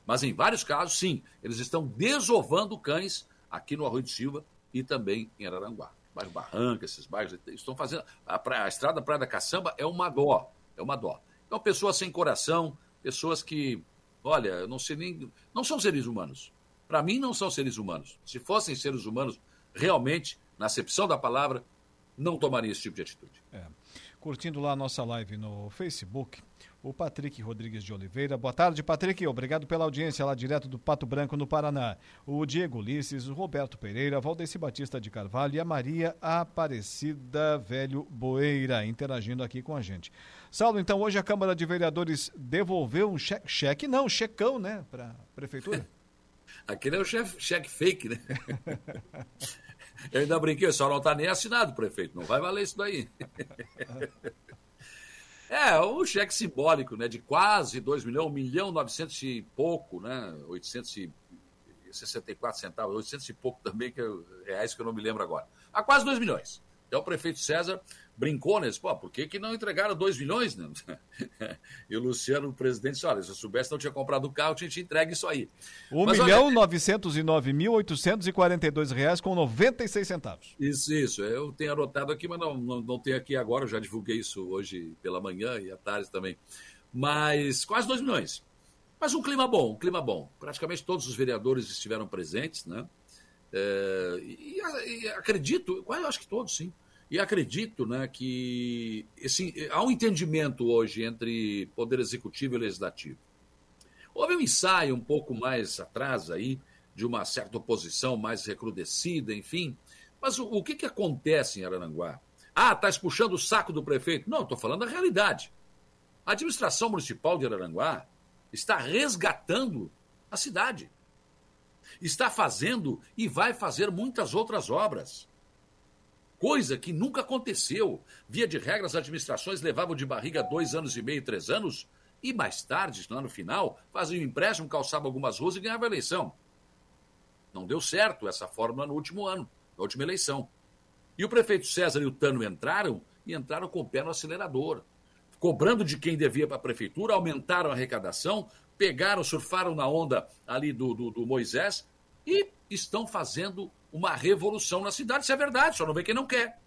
Mas em vários casos, sim, eles estão desovando cães aqui no Arroio de Silva e também em Araranguá bairro Barranca, esses bairros, estão fazendo. A, praia, a estrada Praia da Caçamba é uma dó. É uma dó. Então, pessoas sem coração, pessoas que, olha, não sei nem. Não são seres humanos. Para mim, não são seres humanos. Se fossem seres humanos, realmente, na acepção da palavra, não tomariam esse tipo de atitude. É. Curtindo lá a nossa live no Facebook, o Patrick Rodrigues de Oliveira. Boa tarde, Patrick. Obrigado pela audiência lá direto do Pato Branco, no Paraná. O Diego Ulisses, o Roberto Pereira, Valdeci Batista de Carvalho e a Maria Aparecida Velho Boeira interagindo aqui com a gente. Saulo, então hoje a Câmara de Vereadores devolveu um cheque, cheque não, checão, né, para a Prefeitura? Aquele é o chefe, cheque fake, né? Eu ainda brinquei, só não está nem assinado, prefeito. Não vai valer isso daí. É, o cheque simbólico, né, de quase 2 milhões, 1 milhão 900 e pouco, né, 864 centavos, 800 e pouco também, que é reais que eu não me lembro agora. A quase 2 milhões. Então o prefeito César brincou nesse, pô, por que, que não entregaram 2 milhões? Né? e o Luciano, o presidente, disse, olha, se eu soubesse não tinha comprado o carro, tinha te entregue isso aí. 1 Mas, milhão olha... 909 mil 842 reais com 96 centavos. Isso, isso. Eu tenho anotado aqui, mas não, não, não tenho aqui agora, eu já divulguei isso hoje pela manhã e à tarde também. Mas quase 2 milhões. Mas um clima bom, um clima bom. Praticamente todos os vereadores estiveram presentes, né? É, e, e, acredito, eu acho que todos, sim. E acredito né, que esse, há um entendimento hoje entre Poder Executivo e Legislativo. Houve um ensaio um pouco mais atrás aí, de uma certa oposição mais recrudescida, enfim. Mas o, o que, que acontece em Araranguá? Ah, está puxando o saco do prefeito. Não, estou falando da realidade. A administração municipal de Araranguá está resgatando a cidade. Está fazendo e vai fazer muitas outras obras coisa que nunca aconteceu. Via de regra, as administrações levavam de barriga dois anos e meio, três anos, e mais tarde, lá no final, faziam empréstimo, calçavam algumas ruas e ganhavam a eleição. Não deu certo essa fórmula no último ano, na última eleição. E o prefeito César e o Tano entraram e entraram com o pé no acelerador. Cobrando de quem devia para a prefeitura, aumentaram a arrecadação, pegaram, surfaram na onda ali do, do, do Moisés e estão fazendo uma revolução na cidade. Isso é verdade, só não vê quem não quer.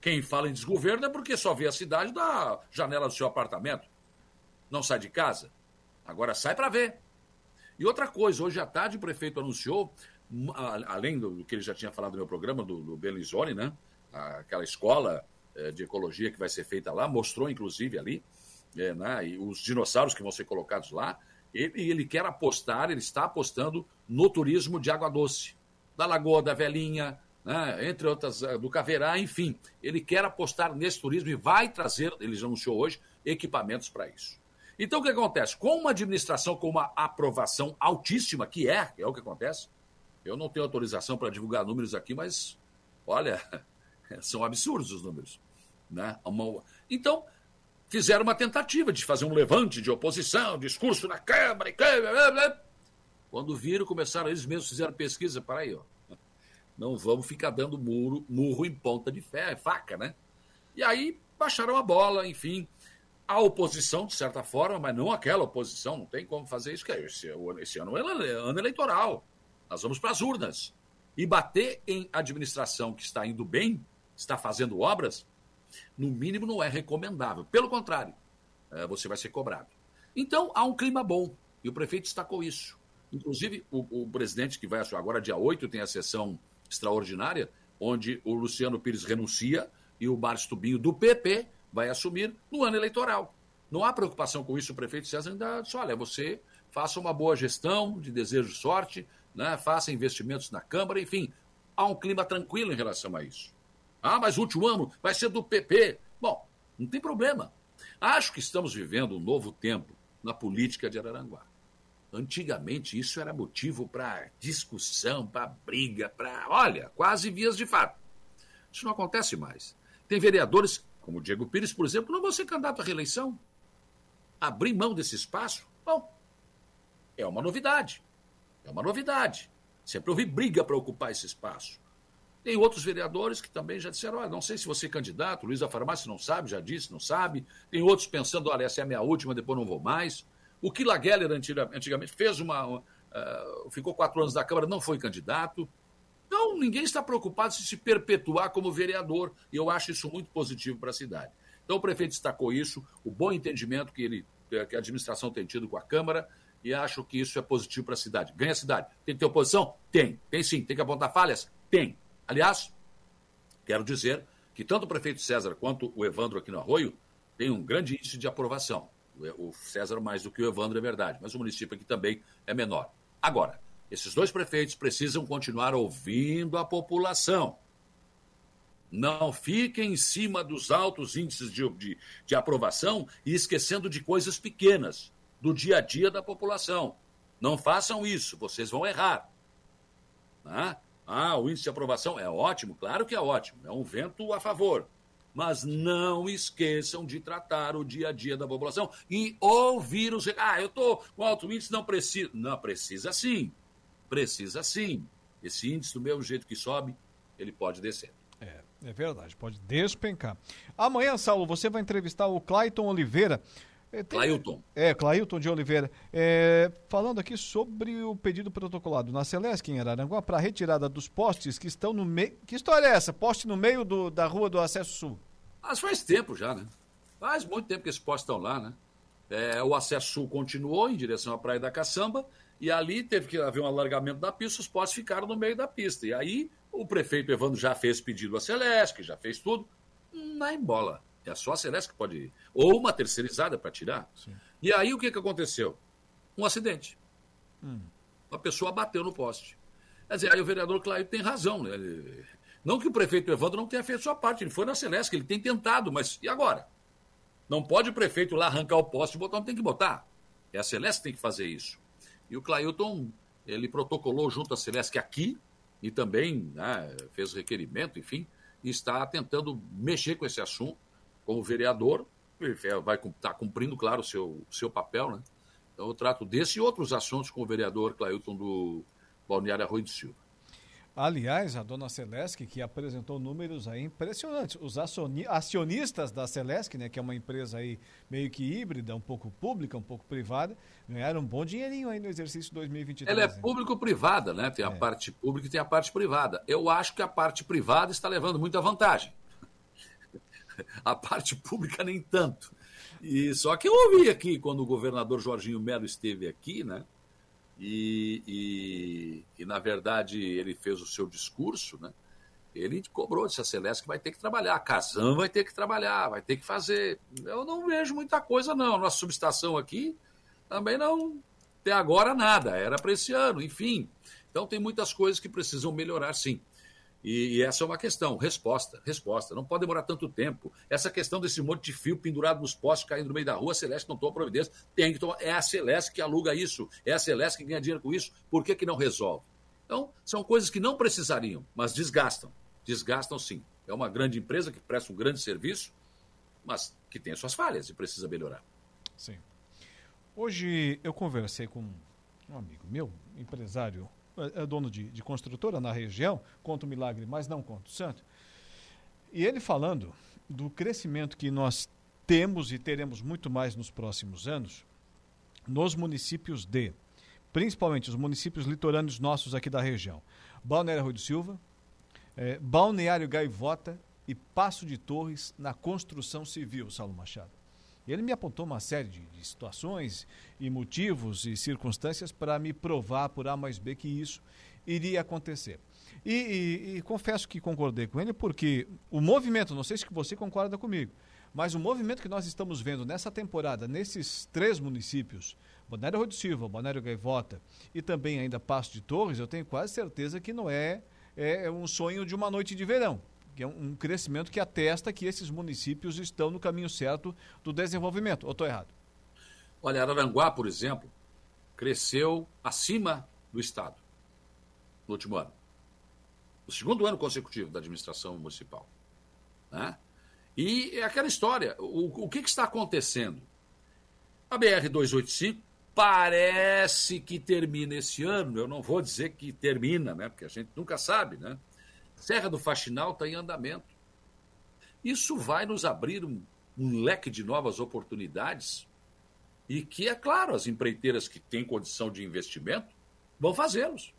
Quem fala em desgoverno é porque só vê a cidade da janela do seu apartamento. Não sai de casa. Agora sai para ver. E outra coisa, hoje à tarde o prefeito anunciou, além do que ele já tinha falado no meu programa, do, do Belizone, né? Aquela escola eh, de ecologia que vai ser feita lá, mostrou inclusive ali, é, né? e os dinossauros que vão ser colocados lá. Ele, ele quer apostar, ele está apostando no turismo de água doce da Lagoa da Velhinha, né, entre outras, eh, do Caverá, enfim. Ele quer apostar nesse turismo e vai trazer, ele já anunciou hoje, equipamentos para isso. Então, o que acontece? Com uma administração com uma aprovação altíssima, que é, é o que acontece, eu não tenho autorização para divulgar números aqui, mas, olha, são absurdos os números. Né? Então, fizeram uma tentativa de fazer um levante de oposição, discurso na Câmara, e blá. quando viram, começaram, eles mesmos fizeram pesquisa, para aí, ó, não vamos ficar dando muro, murro em ponta de fé, faca, né? E aí baixaram a bola, enfim, a oposição, de certa forma, mas não aquela oposição, não tem como fazer isso, que é esse, esse ano é ano eleitoral, nós vamos para as urnas. E bater em administração que está indo bem, está fazendo obras, no mínimo não é recomendável. Pelo contrário, é, você vai ser cobrado. Então, há um clima bom, e o prefeito destacou isso. Inclusive, o, o presidente que vai agora, dia 8, tem a sessão extraordinária, onde o Luciano Pires renuncia e o Márcio Tubinho, do PP, vai assumir no ano eleitoral. Não há preocupação com isso, o prefeito César ainda diz, olha, você faça uma boa gestão, de desejo de sorte, né? faça investimentos na Câmara, enfim, há um clima tranquilo em relação a isso. Ah, mas o último ano vai ser do PP. Bom, não tem problema. Acho que estamos vivendo um novo tempo na política de Araranguá. Antigamente isso era motivo para discussão, para briga, para, olha, quase vias de fato. Isso não acontece mais. Tem vereadores, como o Diego Pires, por exemplo, não vão ser candidato à reeleição. Abrir mão desse espaço, bom, é uma novidade. É uma novidade. Sempre houve briga para ocupar esse espaço. Tem outros vereadores que também já disseram: olha, não sei se você é candidato, Luiz da Farmácia não sabe, já disse, não sabe. Tem outros pensando: olha, essa é a minha última, depois não vou mais. O Kila Geller, antigamente, fez uma. Uh, ficou quatro anos na Câmara, não foi candidato. Então, ninguém está preocupado se se perpetuar como vereador, e eu acho isso muito positivo para a cidade. Então, o prefeito destacou isso, o bom entendimento que, ele, que a administração tem tido com a Câmara, e acho que isso é positivo para a cidade. Ganha a cidade. Tem que ter oposição? Tem. Tem sim. Tem que apontar falhas? Tem. Aliás, quero dizer que tanto o prefeito César quanto o Evandro aqui no Arroio têm um grande índice de aprovação. O César mais do que o Evandro é verdade, mas o município aqui também é menor. Agora, esses dois prefeitos precisam continuar ouvindo a população. Não fiquem em cima dos altos índices de, de, de, aprovação e esquecendo de coisas pequenas, do dia a dia da população. Não façam isso, vocês vão errar. Né? Ah, o índice de aprovação é ótimo, claro que é ótimo, é um vento a favor mas não esqueçam de tratar o dia a dia da população e ouvir os. Ah, eu estou com alto índice, não precisa. Não, precisa sim. Precisa sim. Esse índice, do mesmo jeito que sobe, ele pode descer. É, é verdade, pode despencar. Amanhã, Saulo, você vai entrevistar o Clayton Oliveira. É, tem... Clailton. É, Clailton de Oliveira. É, falando aqui sobre o pedido protocolado na Celesc, em Araranguá, para retirada dos postes que estão no meio. Que história é essa? Poste no meio do, da rua do Acesso Sul? Mas faz tempo já, né? Faz muito tempo que esses postes estão lá, né? É, o Acesso Sul continuou em direção à Praia da Caçamba e ali teve que haver um alargamento da pista, os postes ficaram no meio da pista. E aí o prefeito Evandro já fez pedido à Celesc, já fez tudo. Não é em bola. É só a Celeste que pode ir. Ou uma terceirizada para tirar. Sim. E aí o que, que aconteceu? Um acidente. Hum. Uma pessoa bateu no poste. Quer dizer, aí o vereador Claio tem razão. Né? Ele... Não que o prefeito Evandro não tenha feito sua parte, ele foi na Celeste, ele tem tentado, mas e agora? Não pode o prefeito lá arrancar o poste e botar onde tem que botar. É a Celeste que tem que fazer isso. E o Clailton, ele protocolou junto à Celeste aqui e também né, fez requerimento, enfim, e está tentando mexer com esse assunto como vereador, vai estar tá cumprindo, claro, o seu, seu papel, né? Então eu trato desse e outros assuntos com o vereador Clailton do Balneário Arroio de Silva. Aliás, a dona Celesc, que apresentou números aí impressionantes. Os acionistas da Celesc, né, que é uma empresa aí meio que híbrida, um pouco pública, um pouco privada, ganharam um bom dinheirinho aí no exercício 2023. Ela é público-privada, né? Tem a é. parte pública e tem a parte privada. Eu acho que a parte privada está levando muita vantagem. a parte pública nem tanto. E só que eu ouvi aqui quando o governador Jorginho Melo esteve aqui, né? E, e, e, na verdade ele fez o seu discurso, né? Ele cobrou, disse a Celeste que vai ter que trabalhar, a Casam vai ter que trabalhar, vai ter que fazer. Eu não vejo muita coisa, não. Nossa subestação aqui também não até agora nada, era para esse ano, enfim. Então tem muitas coisas que precisam melhorar, sim. E, e, essa é uma questão, resposta, resposta. Não pode demorar tanto tempo. Essa questão desse monte de fio pendurado nos postes caindo no meio da rua, a Celeste não toma providência. Tem que tomar. É a Celeste que aluga isso, é a Celeste que ganha dinheiro com isso. Por que, que não resolve? Então, são coisas que não precisariam, mas desgastam. Desgastam sim. É uma grande empresa que presta um grande serviço mas que tem as suas falhas e precisa melhorar. Sim. Hoje eu conversei com um amigo meu, empresário, é, é dono de, de construtora na região, conta o milagre, mas não conta o santo. E ele falando do crescimento que nós temos e teremos muito mais nos próximos anos nos municípios de, principalmente os municípios litorâneos nossos aqui da região. Balneário Rui do Silva, é, Balneário Gaivota e Passo de Torres na construção civil, Saulo Machado. Ele me apontou uma série de, de situações e motivos e circunstâncias para me provar por A mais B que isso iria acontecer. E, e, e, confesso que concordei com ele porque o movimento, não sei se você concorda comigo, mas o movimento que nós estamos vendo nessa temporada, nesses três municípios, Balneário Rui do Silva, Balneário Gaivota e também ainda Passo de Torres, eu tenho quase certeza que não é, é um sonho de uma noite de verão que é um crescimento que atesta que esses municípios estão no caminho certo do desenvolvimento. Ou estou errado? Olha, Araranguá, por exemplo, cresceu acima do Estado no último ano. O segundo ano consecutivo da administração municipal. Né? E é aquela história. O, o que, que está acontecendo? A BR-285 parece que termina esse ano. Eu não vou dizer que termina, né? Porque a gente nunca sabe, né? Serra do Faxinal está em andamento. Isso vai nos abrir um, um leque de novas oportunidades e que, é claro, as empreiteiras que têm condição de investimento vão fazê-los.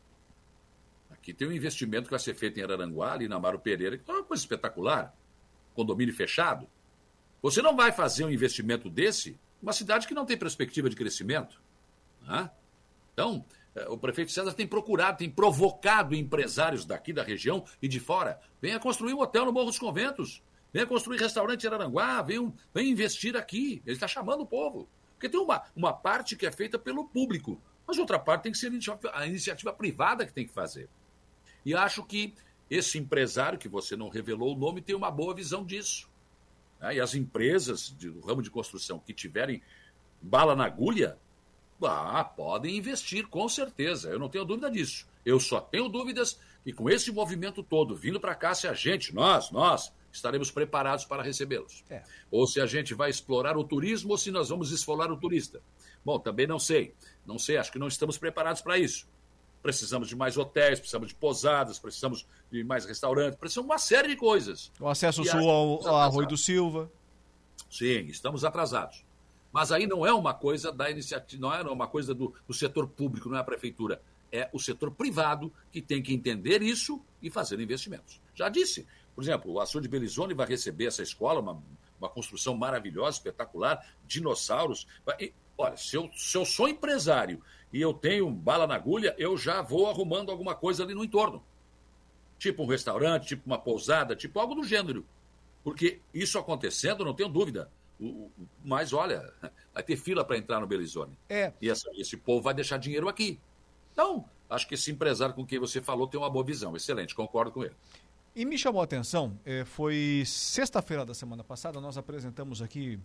Aqui tem um investimento que vai ser feito em Araranguá, ali na Amaro Pereira, que é uma coisa espetacular. Condomínio fechado. Você não vai fazer um investimento desse numa cidade que não tem perspectiva de crescimento. Né? Então, o prefeito César tem procurado, tem provocado empresários daqui da região e de fora. Venha construir um hotel no Morro dos Conventos. Venha construir restaurante em Araranguá. Venha, venha investir aqui. Ele está chamando o povo. Porque tem uma, uma parte que é feita pelo público, mas outra parte tem que ser a iniciativa privada que tem que fazer. E acho que esse empresário, que você não revelou o nome, tem uma boa visão disso. E as empresas do ramo de construção que tiverem bala na agulha, ah, podem investir, com certeza. Eu não tenho dúvida disso. Eu só tenho dúvidas que com esse movimento todo vindo para cá, se a gente, nós, nós, estaremos preparados para recebê-los. É. Ou se a gente vai explorar o turismo ou se nós vamos esfolar o turista. Bom, também não sei. Não sei, acho que não estamos preparados para isso. Precisamos de mais hotéis, precisamos de pousadas, precisamos de mais restaurantes, precisamos de uma série de coisas. O acesso e sul ao, ao Arroio do Silva. Sim, estamos atrasados. Mas aí não é uma coisa da iniciativa, não é uma coisa do, do setor público, não é a prefeitura. É o setor privado que tem que entender isso e fazer investimentos. Já disse, por exemplo, o Açude Belizone vai receber essa escola, uma, uma construção maravilhosa, espetacular, dinossauros. E, olha, se eu, se eu sou empresário e eu tenho bala na agulha, eu já vou arrumando alguma coisa ali no entorno. Tipo um restaurante, tipo uma pousada, tipo algo do gênero. Porque isso acontecendo, não tenho dúvida, mas olha, vai ter fila para entrar no Belizone. É. E essa, esse povo vai deixar dinheiro aqui. Então, acho que esse empresário com quem você falou tem uma boa visão. Excelente, concordo com ele. E me chamou a atenção, eh, foi sexta-feira da semana passada, nós apresentamos aqui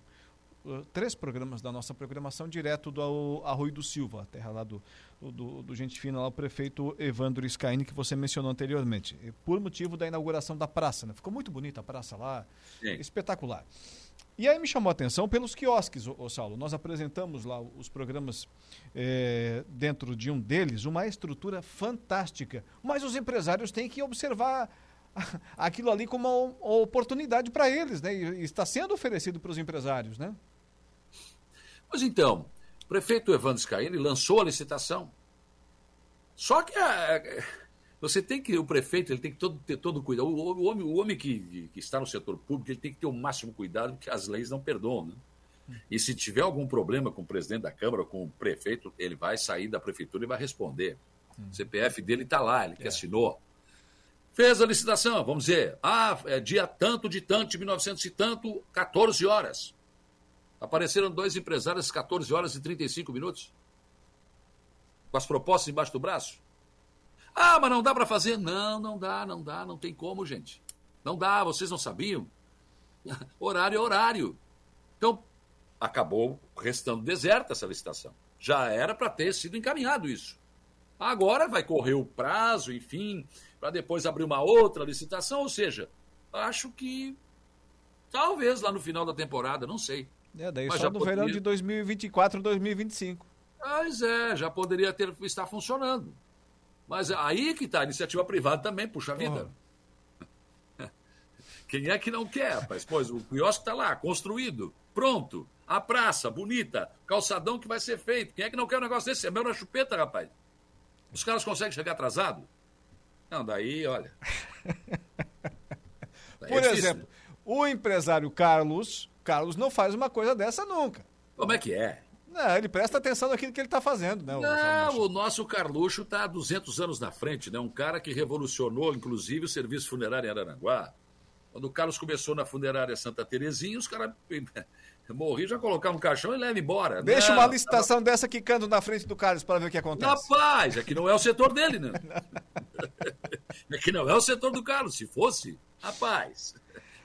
uh, três programas da nossa programação direto do Arroio do Silva, terra lá do, do, do gente fina, lá o prefeito Evandro Scaini, que você mencionou anteriormente, por motivo da inauguração da praça. Né? Ficou muito bonita a praça lá, Sim. espetacular. E aí me chamou a atenção pelos quiosques, ô, Saulo. Nós apresentamos lá os programas é, dentro de um deles, uma estrutura fantástica. Mas os empresários têm que observar aquilo ali como uma oportunidade para eles, né? E está sendo oferecido para os empresários, né? Pois então, o prefeito Evandro Scaini lançou a licitação. Só que a, você tem que, o prefeito, ele tem que todo, ter todo cuidado. O, o homem, o homem que, que, está no setor público, ele tem que ter o máximo cuidado, porque as leis não perdoam. Né? E se tiver algum problema com o presidente da Câmara, com o prefeito, ele vai sair da prefeitura e vai responder. O CPF dele está lá, ele que é. assinou. Fez a licitação, vamos dizer, ah, é dia tanto de tanto, de 1900 e tanto, 14 horas. Apareceram dois empresários 14 horas e 35 minutos. Com as propostas embaixo do braço. Ah, mas não dá para fazer? Não, não dá, não dá, não tem como, gente. Não dá, vocês não sabiam? horário é horário. Então, acabou restando deserta essa licitação. Já era para ter sido encaminhado isso. Agora vai correr o prazo, enfim, para depois abrir uma outra licitação. Ou seja, acho que Talvez lá no final da temporada, não sei. É, daí Mas só já no poderia- verão de 2024, 2025. Pois é, já poderia ter, estar funcionando. Mas aí que está, a iniciativa privada também, puxa vida. Quem é que não quer, rapaz? Pois o quiosque está lá, construído, pronto. A praça, bonita, calçadão que vai ser feito. Quem é que não quer um negócio desse? É meu na chupeta, rapaz. Os caras conseguem chegar atrasado? Não, daí, olha. Daí é Por difícil, exemplo, né? o empresário Carlos, Carlos não faz uma coisa dessa nunca. Como é que é? Não, ele presta atenção naquilo que ele está fazendo, né? o Não, o nosso Carluxo está há 200 anos na frente, né? Um cara que revolucionou, inclusive, o serviço funerário em Araranguá. Quando o Carlos começou na funerária Santa Terezinha, os caras morriam, já colocavam um caixão e levam embora. Deixa Não, uma licitação dessa quicando na frente do Carlos para ver o que acontece. Rapaz, é que não é o setor dele, né? É que não é o setor do Carlos. Se fosse, rapaz,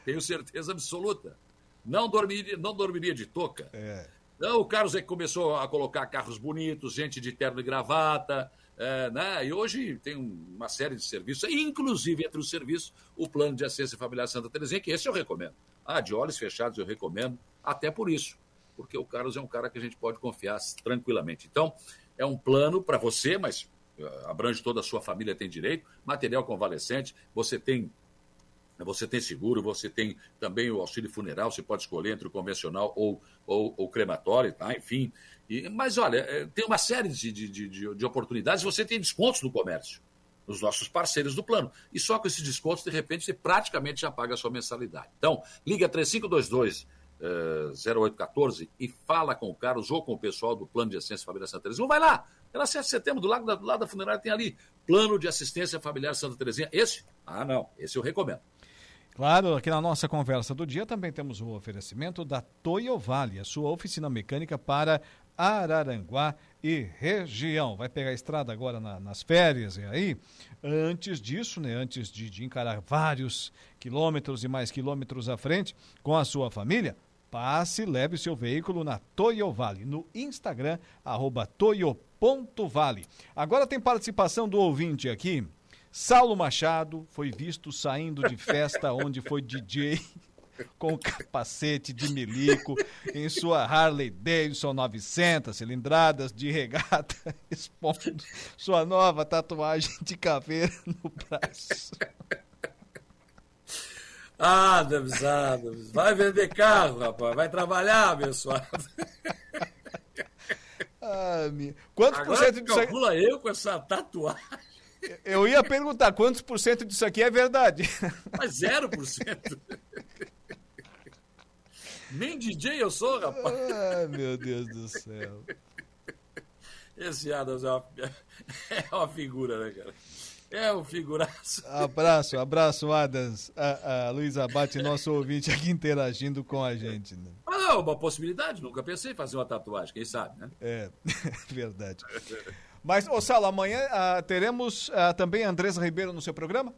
tenho certeza absoluta. Não dormiria, não dormiria de touca. É. O Carlos é que começou a colocar carros bonitos, gente de terno e gravata, é, né? E hoje tem uma série de serviços, inclusive entre os serviços, o plano de assistência familiar Santa Terezinha, que esse eu recomendo. Ah, de olhos fechados eu recomendo, até por isso, porque o Carlos é um cara que a gente pode confiar tranquilamente. Então, é um plano para você, mas eh, abrange toda a sua família, tem direito, material convalescente, você tem você tem seguro, você tem também o auxílio funeral, você pode escolher entre o convencional ou ou crematório, tá? enfim. E, mas olha, eh, tem uma série de, de, de, de- de oportunidades, você tem descontos no comércio, nos nossos parceiros do plano. E só com esses descontos, de repente, você praticamente já paga a sua mensalidade. Então, liga 3522 eh, 0814 e fala com o Carlos ou com o pessoal do Plano de Assistência Familiar Santa Terezinha. Ou vai lá, pela 7 de setembro, do lado da, do lado da funerária tem ali, Plano de Assistência Familiar Santa Terezinha. Esse? Ah, não, esse eu recomendo. Claro, aqui na nossa conversa do dia também temos o oferecimento da Toyo Vale, a sua oficina mecânica para Araranguá e região. Vai pegar a estrada agora na- nas férias e aí, antes disso, né, antes de, de encarar vários quilômetros e mais quilômetros à frente com a sua família, passe e leve seu veículo na Toyo Vale, no Instagram, arroba toyo.vale. Agora tem participação do ouvinte aqui. Saulo Machado foi visto saindo de festa onde foi DJ com capacete de milico em sua Harley Davidson 900 cilindradas de regata, expondo sua nova tatuagem de caveira no braço. Ah, Adams, vai vender carro, rapaz, vai trabalhar, abençoado. Ah, minha- Quantos por Agora cento tu disso aqui... calcula eu com essa tatuagem, Eu ia perguntar quantos por cento disso aqui é verdade. mas 0%. Nem DJ eu sou, rapaz. Ai, meu Deus do céu. Esse Adams é uma, é uma figura, né, cara? É um figuraço. Abraço, abraço, Adams. A, a Luísa Abate, nosso ouvinte aqui interagindo com a gente. Né? É uma possibilidade, nunca pensei em fazer uma tatuagem, quem sabe, né? É, verdade. Mas, ô Saulo, amanhã ah, teremos ah, também a Andressa Ribeiro no seu programa?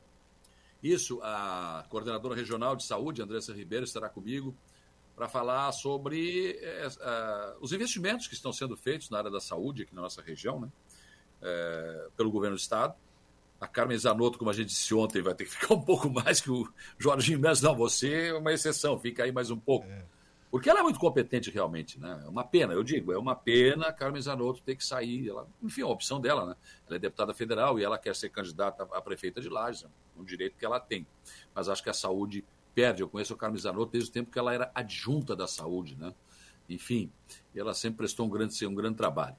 Isso, a coordenadora regional de saúde, Andressa Ribeiro, estará comigo para falar sobre eh, ah, os investimentos que estão sendo feitos na área da saúde aqui na nossa região, né? Eh, pelo governo do Estado. A Carmen Zanotto, como a gente disse ontem, vai ter que ficar um pouco mais que o Jorginho Mendes. Não, você é uma exceção, fica aí mais um pouco. Porque ela é muito competente realmente, né? É uma pena, eu digo, é uma pena Carmen Zanotto ter que sair. Ela, enfim, é a opção dela, né? Ela é deputada federal e ela quer ser candidata a prefeita de Lages, é um direito que ela tem. Mas acho que a saúde perde. Eu conheço a Carmen Zanotto desde o tempo que ela era adjunta da saúde, né? Enfim, ela sempre prestou um grande, um grande trabalho.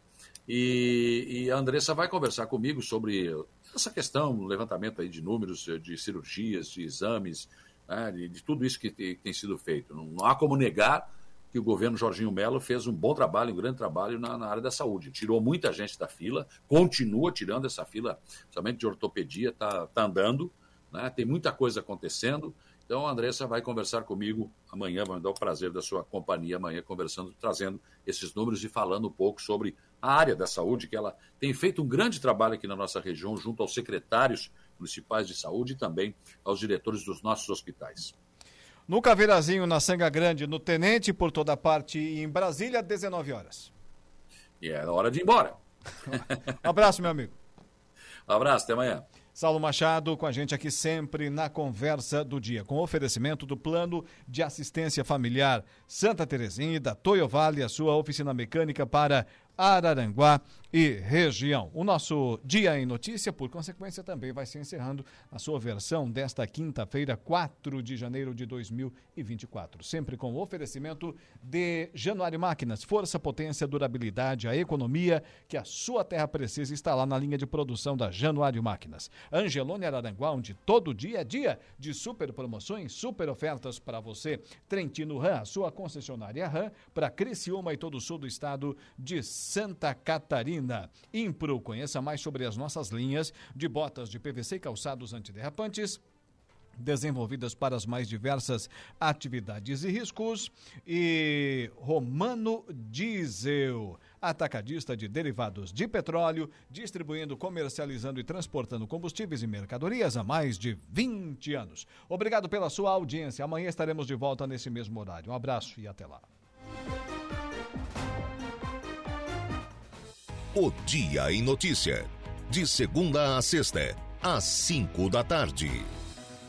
E, e a Andressa vai conversar comigo sobre essa questão, levantamento aí de números, de cirurgias, de exames, né, de, de tudo isso que tem, tem sido feito. Não, não há como negar que o governo Jorginho Melo fez um bom trabalho, um grande trabalho na, na área da saúde. Tirou muita gente da fila, continua tirando essa fila, somente de ortopedia, está tá andando, né, tem muita coisa acontecendo. Então a Andressa vai conversar comigo amanhã, vai me dar o prazer da sua companhia amanhã, conversando, trazendo esses números e falando um pouco sobre a área da saúde, que ela tem feito um grande trabalho aqui na nossa região, junto aos secretários municipais de saúde e também aos diretores dos nossos hospitais. No Caveirazinho, na Sanga Grande, no Tenente, por toda parte, e em Brasília, 19 horas. E é hora de ir embora. Um abraço, meu amigo. Um abraço, até amanhã. Saulo Machado com a gente aqui sempre na conversa do dia, com oferecimento do Plano de Assistência Familiar Santa Terezinha e da Toyo Vale, a sua oficina mecânica para Araranguá e região. O nosso Dia em Notícia, por consequência, também vai se encerrando a sua versão desta quinta-feira, 4 de janeiro de 2024. Sempre com o oferecimento de Januário Máquinas, força, potência, durabilidade, a economia que a sua terra precisa está lá na linha de produção da Januário Máquinas. Angelone Araranguá, onde todo dia é dia de super promoções, super ofertas para você. Trentino Ram, a sua concessionária Ram, para Criciúma e todo o sul do estado de Santa Catarina. Impro, conheça mais sobre as nossas linhas de botas de PVC e calçados antiderrapantes desenvolvidas para as mais diversas atividades e riscos. E Romano Diesel, atacadista de derivados de petróleo, distribuindo, comercializando e transportando combustíveis e mercadorias há mais de 20 anos. Obrigado pela sua audiência. Amanhã estaremos de volta nesse mesmo horário. Um abraço e até lá. O Dia em Notícia. De segunda a sexta, às cinco da tarde.